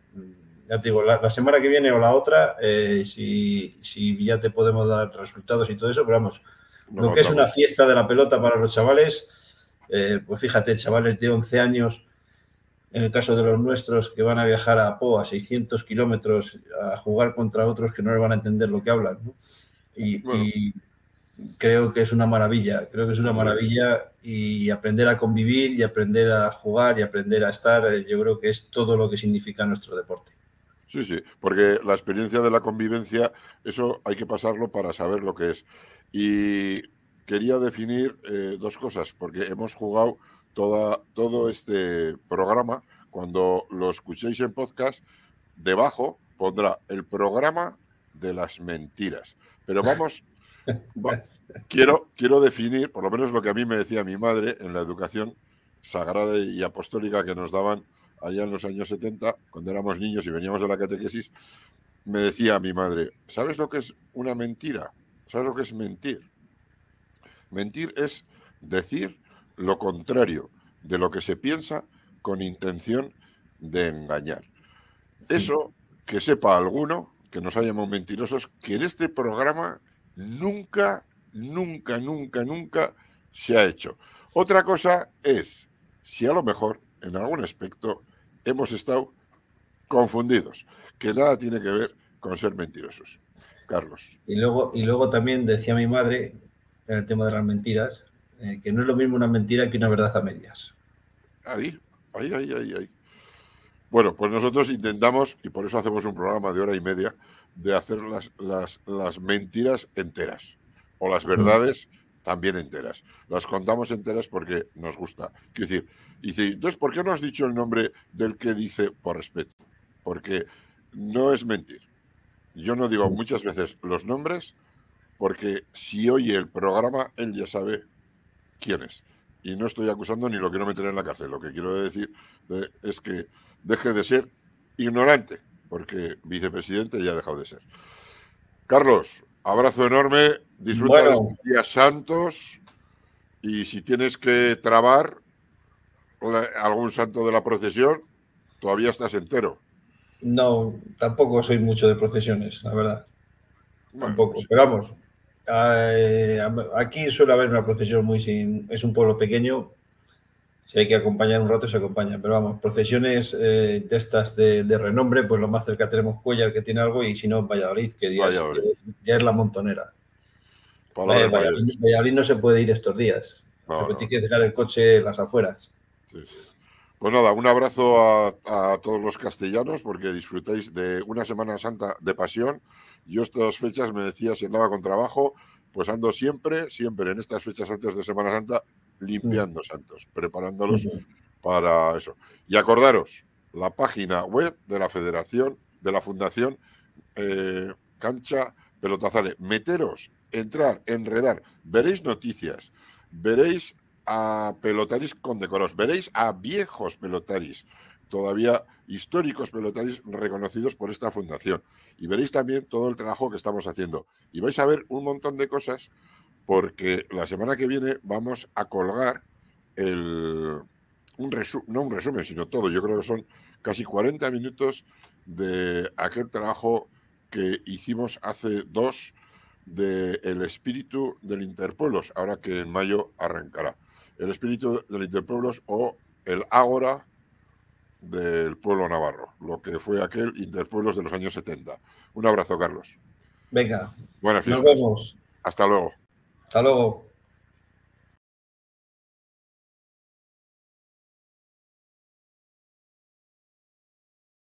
Ya te digo, la, semana que viene o la otra, eh, si, ya te podemos dar resultados y todo eso, pero vamos, lo que es una fiesta de la pelota para los chavales, eh, pues fíjate, chavales de 11 años, en el caso de los nuestros, que van a viajar a Po a 600 kilómetros a jugar contra otros que no les van a entender lo que hablan. y creo que es una maravilla, creo que es una maravilla y aprender a convivir y aprender a jugar y aprender a estar, eh, yo creo que es todo lo que significa nuestro deporte. Sí, sí, porque la experiencia de la convivencia, eso hay que pasarlo para saber lo que es. Y quería definir eh, dos cosas, porque hemos jugado toda, todo este programa, cuando lo escuchéis en podcast, debajo pondrá el programa de las mentiras. Pero vamos quiero, quiero definir, por lo menos lo que a mí me decía mi madre en la educación sagrada y apostólica que nos daban allá en los años 70, cuando éramos niños y veníamos de la catequesis, me decía mi madre, ¿sabes lo que es una mentira? ¿Sabes lo que es mentir? Mentir es decir lo contrario de lo que se piensa con intención de engañar. Eso que sepa alguno, que nos ha llamado mentirosos, que en este programa nunca, nunca, nunca, nunca se ha hecho. Otra cosa es si a lo mejor en algún aspecto hemos estado confundidos, que nada tiene que ver con ser mentirosos. Carlos. Y luego, y luego también decía mi madre, en el tema de las mentiras, eh, que no es lo mismo una mentira que una verdad a medias. Ahí, ahí, ahí, ahí, ahí. Bueno, pues nosotros intentamos, y por eso hacemos un programa de hora y media, de hacer las, las, las mentiras enteras o las verdades también enteras. Las contamos enteras porque nos gusta. Quiero decir, dice, entonces, ¿por qué no has dicho el nombre del que dice por respeto? Porque no es mentir. Yo no digo muchas veces los nombres porque si oye el programa, él ya sabe quién es. Y no estoy acusando ni lo quiero meter en la cárcel. Lo que quiero decir es que deje de ser ignorante porque vicepresidente ya ha dejado de ser. Carlos, abrazo enorme, disfruta de estos días santos y si tienes que trabar algún santo de la procesión, todavía estás entero. No, tampoco soy mucho de procesiones, la verdad. tampoco, pues pero vamos, eh, aquí suele haber una procesión muy sin. Es un pueblo pequeño si hay que acompañar un rato, se acompaña. Pero vamos, procesiones eh, de estas de, renombre, pues lo más cerca tenemos Cuellar, que tiene algo, y si no, Valladolid, que ya, Es, la montonera. Valladolid, no se puede ir estos días. No, Tiene que dejar el coche en las afueras. Pues nada, un abrazo a, a, todos los castellanos porque disfrutáis de una Semana Santa de pasión. Yo estas fechas me decía si andaba con trabajo, pues ando siempre, siempre en estas fechas antes de Semana Santa limpiando santos, preparándolos para eso. Y acordaros, la página web de la Federación, de la Fundación eh, Cancha Pelotazale. Meteros, entrar, enredar, veréis noticias, veréis a pelotaris condecoros, veréis a viejos pelotaris. todavía históricos pelotaris reconocidos por esta fundación. Y veréis también todo el trabajo que estamos haciendo. Y vais a ver un montón de cosas porque la semana que viene vamos a colgar el, un no un resumen, sino todo. Yo creo que son casi 40 minutos de aquel trabajo que hicimos hace dos de El espíritu del Interpueblos, ahora que en mayo arrancará. El espíritu del Interpueblos o el Ágora del pueblo navarro, lo que fue aquel Interpueblos de los años 70. Un abrazo, Carlos. Venga. Buenas fiestas. Nos vemos. Hasta luego. Hasta luego.